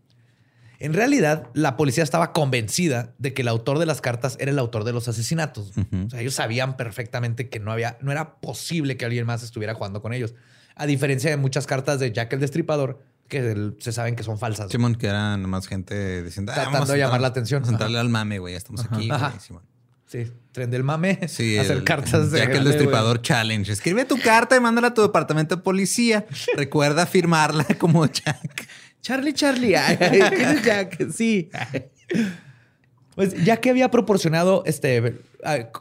En realidad, la policía estaba convencida de que el autor de las cartas era el autor de los asesinatos. O sea, ellos sabían perfectamente que no había, no era posible que alguien más estuviera jugando con ellos. A diferencia de muchas cartas de Jack el Destripador, que se saben que son falsas.
Simón, que era nomás gente diciendo, ah,
Tratando
vamos
de llamar la atención.
Entrarle al mame, güey, ya estamos aquí,
Ajá. Sí, tren del mame.
Sí,
hacer
el-
cartas de
Jack el Destripador Challenge. Escribe tu carta y mándala a tu departamento de policía. Recuerda firmarla como Jack.
Charlie, Charlie. Ay, ¿Quién es Jack? Sí.
Pues ya que había proporcionado, este,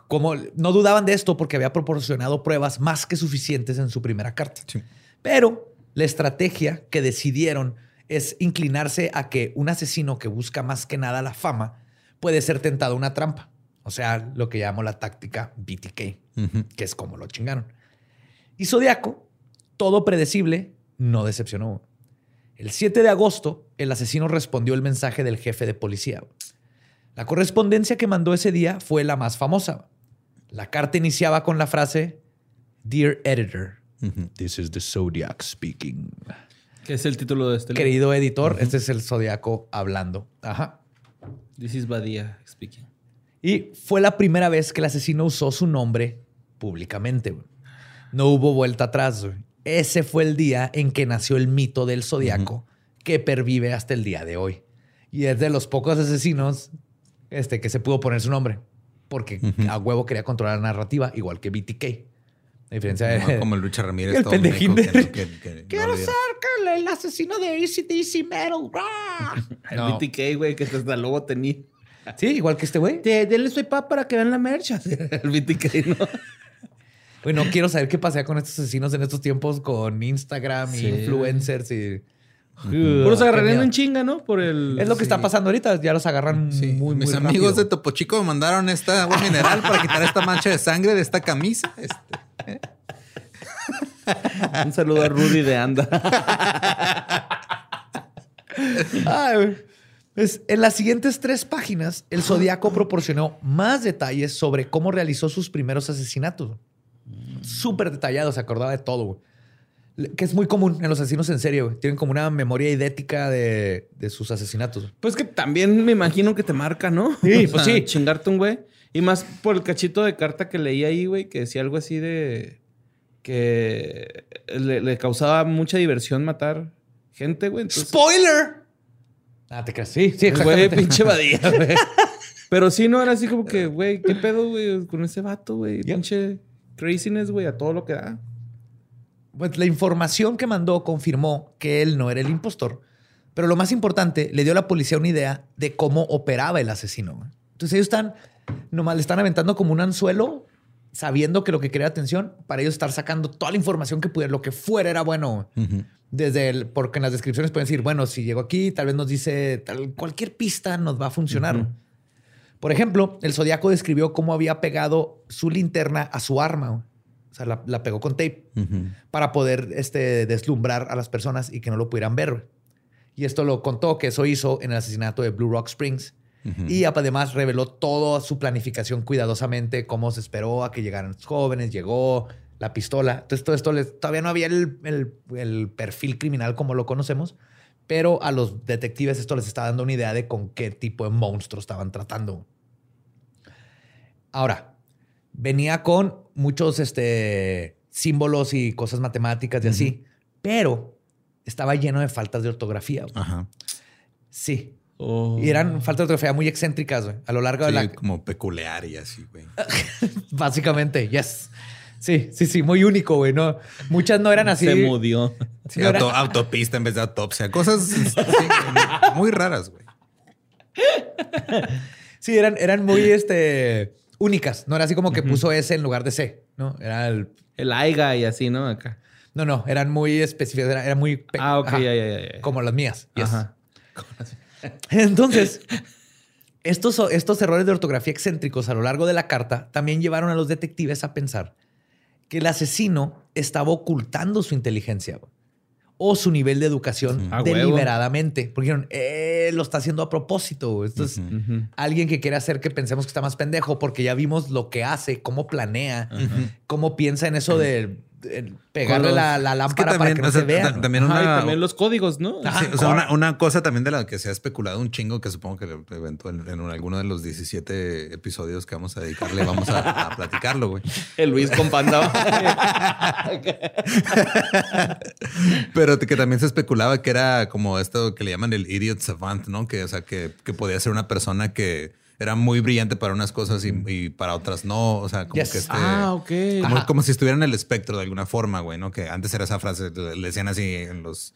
como no dudaban de esto porque había proporcionado pruebas más que suficientes en su primera carta.
Sí.
Pero la estrategia que decidieron es inclinarse a que un asesino que busca más que nada la fama puede ser tentado a una trampa. O sea, lo que llamo la táctica BTK, que es como lo chingaron. Y Zodiaco, todo predecible, no decepcionó. El 7 de agosto, el asesino respondió el mensaje del jefe de policía. La correspondencia que mandó ese día fue la más famosa. La carta iniciaba con la frase Dear Editor. This is the Zodiac speaking.
¿Qué es el título de este libro?
Querido editor, este es el Zodiaco hablando. Ajá.
This is Badia speaking.
Y fue la primera vez que el asesino usó su nombre públicamente. No hubo vuelta atrás. Ese fue el día en que nació el mito del zodiaco que pervive hasta el día de hoy. Y es de los pocos asesinos este, que se pudo poner su nombre. Porque a huevo quería controlar la narrativa, igual que BTK. A diferencia de...
No, como el Lucha Ramírez.
El
todo
pendejín de-
que no- que- que no
Quiero
olvida.
ser el asesino de ACDC Metal.
El
No.
BTK, güey, que hasta luego tenía.
Sí, igual que este güey.
De, denle soy pa para que vean la merch. El BTK, ¿no?
Bueno, quiero saber qué pasea con estos asesinos en estos tiempos con Instagram y
Sí.
influencers y.
Puros
Qué
agarrarían
miedo.
en chinga, ¿no? Por el.
Es lo que está pasando ahorita. Ya los agarran
Sí,
muy, muy
mis
rápido.
amigos de Topo Chico me mandaron esta agua mineral para quitar esta mancha de sangre de esta camisa. Este,
Un saludo a Rudy de Anda.
Ay, güey. Pues, en las siguientes tres páginas, el Zodíaco proporcionó más detalles sobre cómo realizó sus primeros asesinatos. Súper detallado, se acordaba de todo, güey. Que es muy común en los asesinos en güey. Tienen como una memoria idética de, de sus asesinatos.
Pues que también me imagino que te marca, ¿no?
Sí,
O
pues
sea,
sí.
Chingarte un güey. Y más por el cachito de carta que leí ahí, güey, que decía algo así de que le, le causaba mucha diversión matar gente, güey. Entonces,
¡Spoiler! Ah, te creas. Sí, sí,
güey,
exactamente.
pinche badía, güey. Pero sí, no, era así como que, güey, ¿qué pedo, güey, con ese vato, güey? Pinche craziness, güey, a todo lo que da.
Pues la información que mandó confirmó que él no era el impostor, pero lo más importante, le dio a la policía una idea de cómo operaba el asesino. güey. Entonces ellos están, nomás le están aventando como un anzuelo, sabiendo que lo que quería atención, para ellos estar sacando toda la información que pudiera, lo que fuera era bueno. güey. Desde el, porque en las descripciones pueden decir, bueno, si llegó aquí, tal vez nos dice, tal, cualquier pista nos va a funcionar. Por ejemplo, el Zodíaco describió cómo había pegado su linterna a su arma. O sea, la, la pegó con tape para poder este, deslumbrar a las personas y que no lo pudieran ver. Y esto lo contó que eso hizo en el asesinato de Blue Rock Springs. Y además reveló toda su planificación cuidadosamente, cómo se esperó a que llegaran los jóvenes, llegó la pistola. Entonces todo esto les- todavía no había el, el- el perfil criminal como lo conocemos, pero a los detectives esto les está dando una idea de con qué tipo de monstruo estaban tratando. Ahora, venía con muchos este, símbolos y cosas matemáticas y así, pero estaba lleno de faltas de ortografía.
Ajá.
Sí.
Oh.
Y eran faltas de ortografía muy excéntricas güey, a lo largo de la...
como peculiar y así, güey.
Básicamente, yes. Sí, sí, sí, muy único, güey. No, muchas no eran así.
Se mudió.
Sí,
No
autopista en vez de autopsia. Cosas sí, muy raras, güey.
Sí, eran, eran muy este, únicas. No era así como que puso S en lugar de C, ¿no? Era el...
El Aiga y así, ¿no? Acá.
No, no, eran muy específicas, eran, eran muy... pe-
Ah, ok,
ajá,
ya, ya, ya.
Como las mías. yes.
Ajá.
Entonces, estos, estos errores de ortografía excéntricos a lo largo de la carta también llevaron a los detectives a pensar que el asesino estaba ocultando su inteligencia o su nivel de educación
A huevo.
deliberadamente. Porque dijeron, "Eh, lo está haciendo a propósito. Esto es alguien que quiere hacer que pensemos que está más pendejo porque ya vimos lo que hace, cómo planea, cómo piensa en eso de pegarle
los-
la, la lámpara para
también,
que no
o sea,
se vea.
también
Ajá, y
una,
también los códigos, ¿no?
Ah,
Sí, o sea, una, una cosa también de la que se ha especulado un chingo, que supongo que eventual- en alguno de los 17 episodios que vamos a dedicarle vamos a, a platicarlo, güey.
El Luis con panda.
Pero que también se especulaba que era como esto que le llaman el idiot savant, ¿no? Que, o sea, que, que podía ser una persona que era muy brillante para unas cosas y, y para otras no. O sea, como
Yes.
que este...
ah, ok.
Como, como si estuviera en el espectro de alguna forma, güey, ¿no? Que antes era esa frase, le decían así en los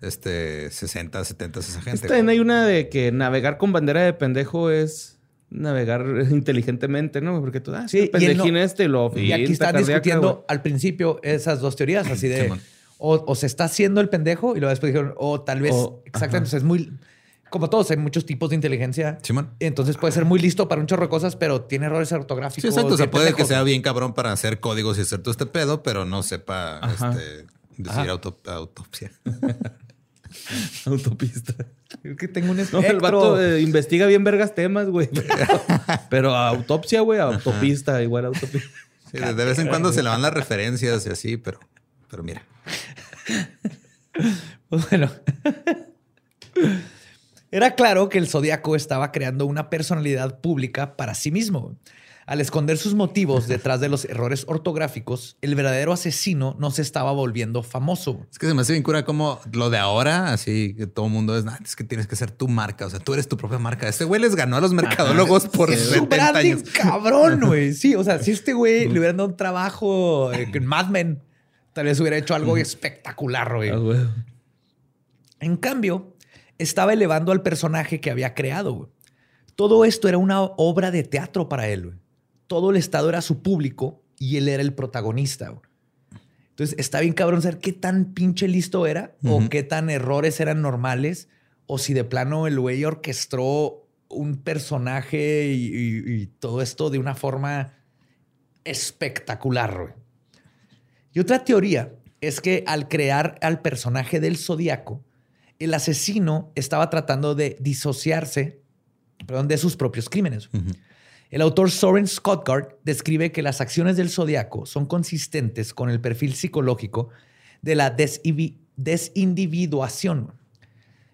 este, 60, 70 esa gente.
También
güey.
hay una de que navegar con bandera de pendejo es navegar inteligentemente, ¿no? Porque tú, ah, sí, pendejín
no-
este lo
Y aquí están discutiendo al principio esas dos teorías, así de o, o se está haciendo el pendejo y luego después dijeron, o tal vez,
O-
exactamente,
ajá.
es muy, como todos, hay muchos tipos de inteligencia.
Simón.
Entonces puede ser muy listo para un chorro de cosas, pero tiene errores ortográficos.
Sí, exacto. O sea, puede que sea bien cabrón para hacer códigos y hacer todo este pedo, pero no sepa este, decir auto- autopsia.
Autopista.
Es que tengo un
No,
espectro.
el vato eh, investiga bien vergas temas, güey. Pero autopsia, güey, autopista, igual autopista.
Sí, de de vez en cuando se le van las referencias y así, pero, pero mira.
Bueno. Era claro que el Zodíaco estaba creando una personalidad pública para sí mismo. Al esconder sus motivos detrás de los errores ortográficos, el verdadero asesino no se estaba volviendo famoso.
Es que se me hace bien cura como lo de ahora, así que todo el mundo es, "Nah, es que tienes que ser tu marca. O sea, tú eres tu propia marca. Este güey les ganó a los mercadólogos por
Es su
70
branding
años.
cabrón, güey. Sí, o sea, si este güey le hubieran dado un trabajo eh, en Mad Men, tal vez hubiera hecho algo espectacular, güey.
Ah, güey.
En cambio, estaba elevando al personaje que había creado. güey. Todo esto era una obra de teatro para él. güey. Todo el estado era su público y él era el protagonista. güey. Entonces, está bien cabrón saber qué tan pinche listo era o qué tan errores eran normales o si de plano el güey orquestó un personaje y, y- y todo esto de una forma espectacular. güey. Y otra teoría es que al crear al personaje del zodiaco, el asesino estaba tratando de disociarse perdón, de sus propios crímenes. El autor Soren Scottgard describe que las acciones del zodiaco son consistentes con el perfil psicológico de la desindividuación.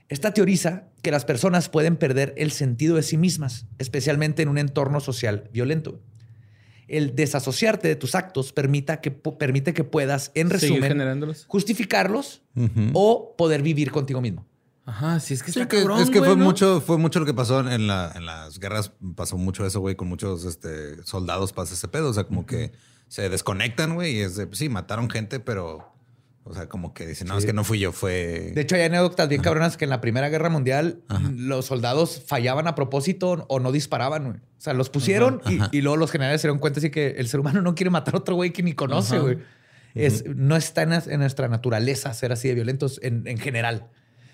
Esta teoriza que las personas pueden perder el sentido de sí mismas, especialmente en un entorno social violento. El desasociarte de tus actos permita que, permite que puedas, en resumen,
generándolos.
justificarlos o poder vivir contigo mismo.
Ajá, sí, es que
Sí,
está
que-
cabrón,
es que
güey,
fue
¿no?
mucho, fue mucho lo que pasó en, la, en las guerras. Pasó mucho eso, güey, con muchos este, soldados pasa ese pedo. O sea, como que se desconectan, güey, y es de, pues sí, mataron gente, pero, o sea, como que dicen, no, es que no fui yo, fue...
De hecho, hay anécdotas bien cabronas que en la Primera Guerra Mundial los soldados fallaban a propósito o no disparaban. güey. O sea, los pusieron y, y luego los generales se dieron cuenta así que el ser humano no quiere matar a otro güey que ni conoce,
Ajá.
güey. Es, no está en, en nuestra naturaleza ser así de violentos en, en general.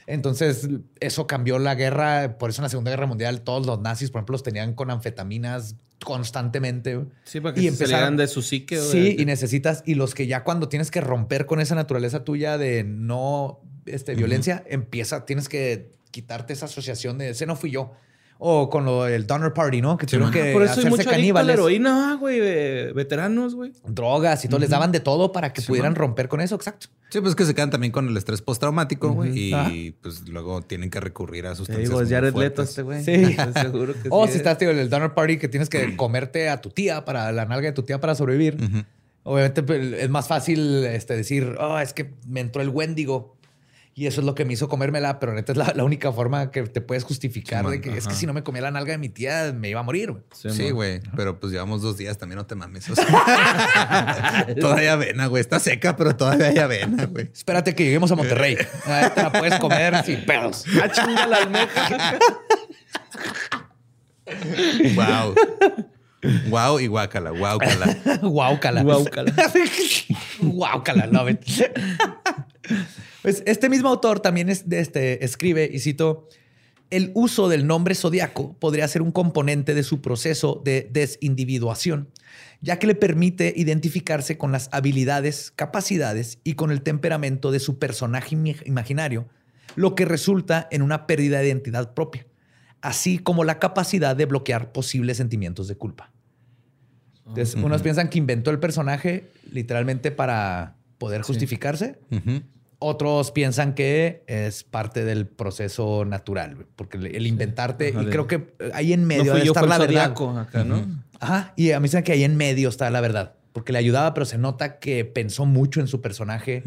Entonces, eso cambió la guerra. Por eso en la Segunda Guerra Mundial todos los nazis, por ejemplo, los tenían con anfetaminas constantemente.
Sí, para que
Y
se
empezaron-
de su psique.
Sí, y necesitas, y los que ya cuando tienes que romper con esa naturaleza tuya de no este, violencia, empieza, tienes que quitarte esa asociación de ese no fui yo. O con lo del Donner Party, ¿no? Que tuvieron
man.
que
Por eso hay
hacerse
mucho adicto a la
caníbales,
heroína, güey, de veteranos, güey.
drogas y todo. Les daban de todo para que pudieran romper con eso. Exacto.
Sí, pues que se quedan también con el estrés postraumático, güey, y
Ajá.
pues luego tienen que recurrir a
Te
sustancias
digo, es
muy
Jared
fuertes.
Leto este güey.
Sí.
Seguro que
O
sí.
si estás tío, en el Donner Party que tienes que comerte a tu tía para la nalga de tu tía para sobrevivir. Obviamente pues, es más fácil este, decir, oh, es que me entró el Wendigo. Y eso es lo que me hizo comérmela, pero neta es la, la única forma que te puedes justificar
Sí,
de que es que si no me comía la nalga de mi tía, me iba a morir. güey.
Sí, güey, pero pues llevamos dos días, también no te mames. o sea. todavía avena, güey. Está seca, pero todavía hay avena, güey.
Espérate que lleguemos a Monterrey. Ahí te la puedes comer sin pedos.
Ah, chinga la almeja.
Wow. Wow y guácala, guácala.
Guáucala.
Guáucala.
Guáucala, love it. Pues este mismo autor también es este, escribe, y cito, el uso del nombre zodiaco podría ser un componente de su proceso de desindividuación, ya que le permite identificarse con las habilidades, capacidades y con el temperamento de su personaje imaginario, lo que resulta en una pérdida de identidad propia, así como la capacidad de bloquear posibles sentimientos de culpa. Entonces, unos piensan que inventó el personaje literalmente para poder justificarse. Otros piensan que es parte del proceso natural, porque el inventarte,
Ajá,
y creo que ahí en medio
fue
la verdad.
zodiaco acá, ¿no?
Ajá, y a mí se me que ahí en medio está la verdad, porque le ayudaba, pero se nota que pensó mucho en su personaje,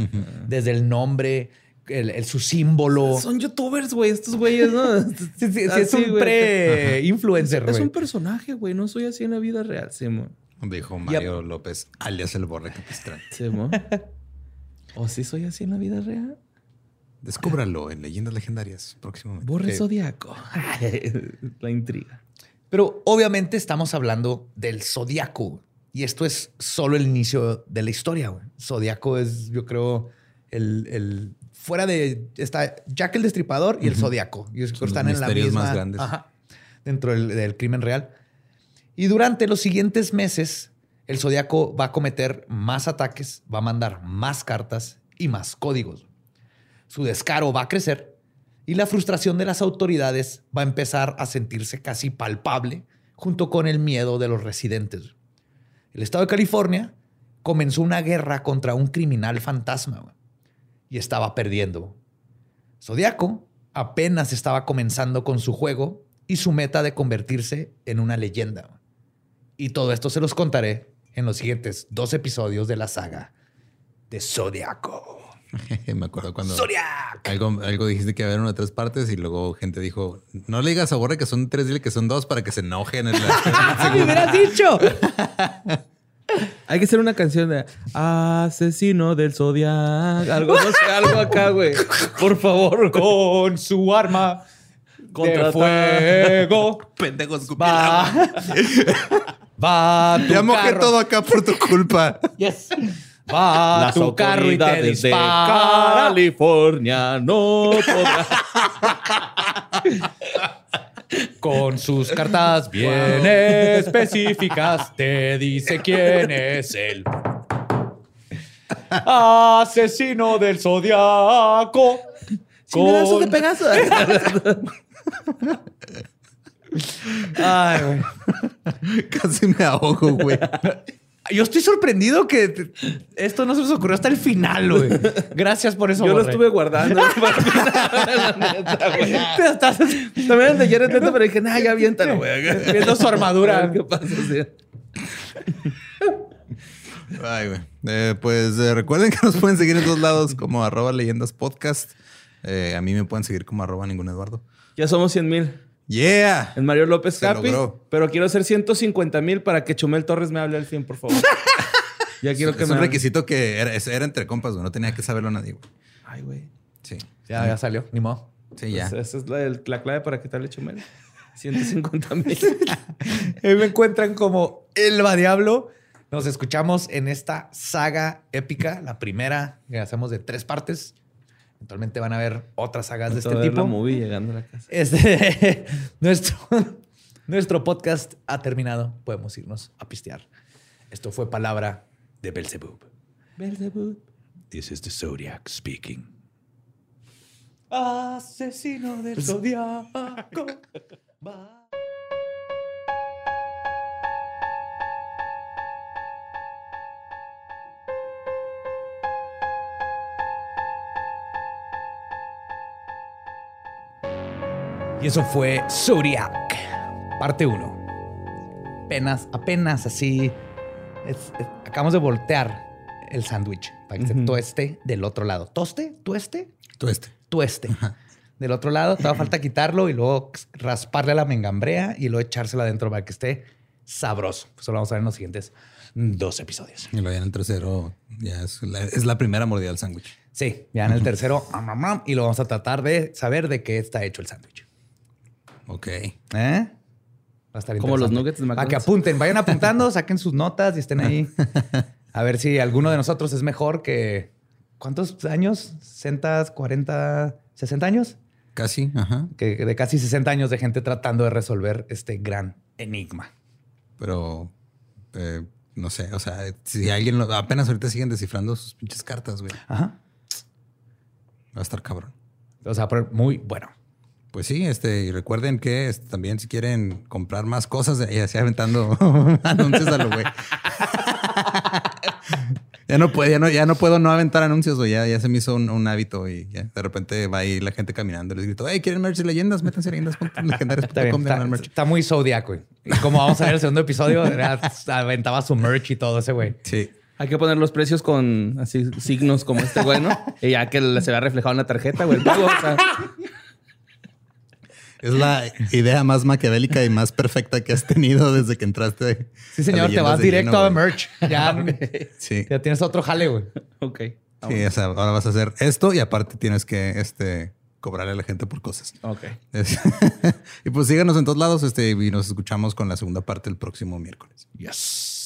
desde el nombre, el, el- su símbolo.
Son youtubers, güey, estos güeyes, ¿no?
Sí, sí, sí, es un
güey.
pre-influencer,
Es
güey.
un personaje, güey. No soy así en la vida real, Simón.
Dijo Mario López, alias el borre capistrán.
Simón. ¿O sí soy así en la vida real?
Descúbralo en Leyendas Legendarias próximamente.
Borre
Sí.
zodiaco. la intriga.
Pero obviamente estamos hablando del zodiaco. güey. Y esto es solo el inicio de la historia. güey. Zodiaco es, yo creo, el, el- fuera de está Jack el Destripador y el Zodiaco. Y
los
están en la misma
más grandes.
ajá, dentro del, del crimen real. Y durante los siguientes meses, el Zodiaco va a cometer más ataques, va a mandar más cartas y más códigos. Su descaro va a crecer y la frustración de las autoridades va a empezar a sentirse casi palpable junto con el miedo de los residentes. El estado de California comenzó una guerra contra un criminal fantasma y estaba perdiendo. Zodiaco apenas estaba comenzando con su juego y su meta de convertirse en una leyenda. Y todo esto se los contaré en los siguientes dos episodios de la saga de Zodiaco.
Me acuerdo cuando
Zodiac.
algo, algo dijiste que iba a haber una de tres partes y luego gente dijo, no le digas a Borre que son tres, dile que son dos para que se enojen. En la-
¡Me hubieras dicho!
Hay que hacer una canción de Asesino del Zodiac. Algo, no sé, algo acá, güey. Por favor.
Con su arma de
Contrata-
fuego
Pendejos,
va, va a tu
Ya mojé
carro.
todo acá por tu culpa.
Yes. Va a
Las
tu carro y te
de
dispara.
California no podrán.
Con sus cartas bien específicas te dice quién es él. Asesino del zodiaco.
Chingadazo de
Con-
Pegaso.
Ay, güey.
Casi me ahogo, güey.
Yo estoy sorprendido que te- esto no se nos ocurrió hasta el final, güey. Gracias por eso.
Yo lo
Borre.
estuve guardando. También el de Jared Leto, pero dije, nah, ya aviéntalo, güey.
viendo su
A
armadura.
¿Qué pasa?
Ay, güey. Eh, pues eh, recuerden que nos pueden seguir en dos lados como arroba leyendas podcast. Eh, a mí me pueden seguir como arroba ningún Eduardo.
Ya somos 100 mil.
Yeah.
En Mario López
Se
Capi.
logró.
Pero quiero hacer 150 mil para que Chumel Torres me hable al fin, por favor. Ya quiero que
es
me
un requisito que era, era entre compas, güey. No tenía que saberlo nadie, güey.
Ay, güey.
Sí.
Ya, ya salió, ni modo.
Sí, ya.
Pues esa es la, la clave para quitarle chumel. 150 mil.
Ahí me encuentran como El Va Diablo. Nos escuchamos en esta saga épica, la primera que hacemos de tres partes. Eventualmente van a ver otras sagas de este
la
tipo.
movie llegando a la casa.
Este, nuestro, nuestro podcast ha terminado. Podemos irnos a pistear. Esto fue palabra de Belzebub.
Belzebub.
This is the Zodiac speaking. Asesino del Zodiaco. Y eso fue Zodiac, parte 1. Apenas, apenas así. es- es- acabamos de voltear el sándwich para que se tueste del otro lado. ¿Toste? ¿Tueste?
Tú este.
Tueste. Del otro lado, todavía falta quitarlo y luego rasparle a la mengambrea y luego echársela adentro para que esté sabroso. Eso lo vamos a ver en los siguientes dos episodios.
Y luego ya en el tercero ya es la, es la primera mordida del sándwich.
Sí, ya en el tercero, y lo vamos a tratar de saber de qué está hecho el sándwich.
Ok.
¿Eh? Va a estar
Como los nuggets de
Para que
McDonald's.
apunten, vayan apuntando, saquen sus notas y estén ahí. A ver si alguno de nosotros es mejor que. ¿Cuántos años? ¿60, 40, 60 años?
Casi, ajá.
Que de casi 60 años de gente tratando de resolver este gran enigma.
Pero eh, no sé, o sea, si alguien lo- apenas ahorita siguen descifrando sus pinches cartas, güey.
Ajá.
Va a estar cabrón.
O sea, pero muy bueno.
Pues sí, este, y recuerden que este, también si quieren comprar más cosas, y así aventando anuncios a lo güey. ya no puedo, ya no, ya no puedo no aventar anuncios, güey. Ya, ya se me hizo un, un hábito y ya de repente va ahí la gente caminando y les grito, hey, ¿quieren merch de leyendas? Métanse a
Está,
leyendas.legendarias.com
está,
merch.
está muy zodiaco. güey. Y como vamos a ver el segundo episodio, era- aventaba su merch y todo ese güey.
Sí.
Hay que poner los precios con así signos como este güey, ¿no? Y ya que se vea reflejado en la tarjeta, güey. el pago, o sea,
Es la idea más maquiavélica y más perfecta que has tenido desde que entraste.
Sí, señor, te vas directo a merch. Ya,
Sí.
ya tienes otro jale, güey.
ok.
Sí, o sea, ahora vas a hacer esto y aparte tienes que este, cobrarle a la gente por cosas.
Ok.
Es- y pues síganos en todos lados este, y nos escuchamos con la segunda parte el próximo miércoles.
Yes.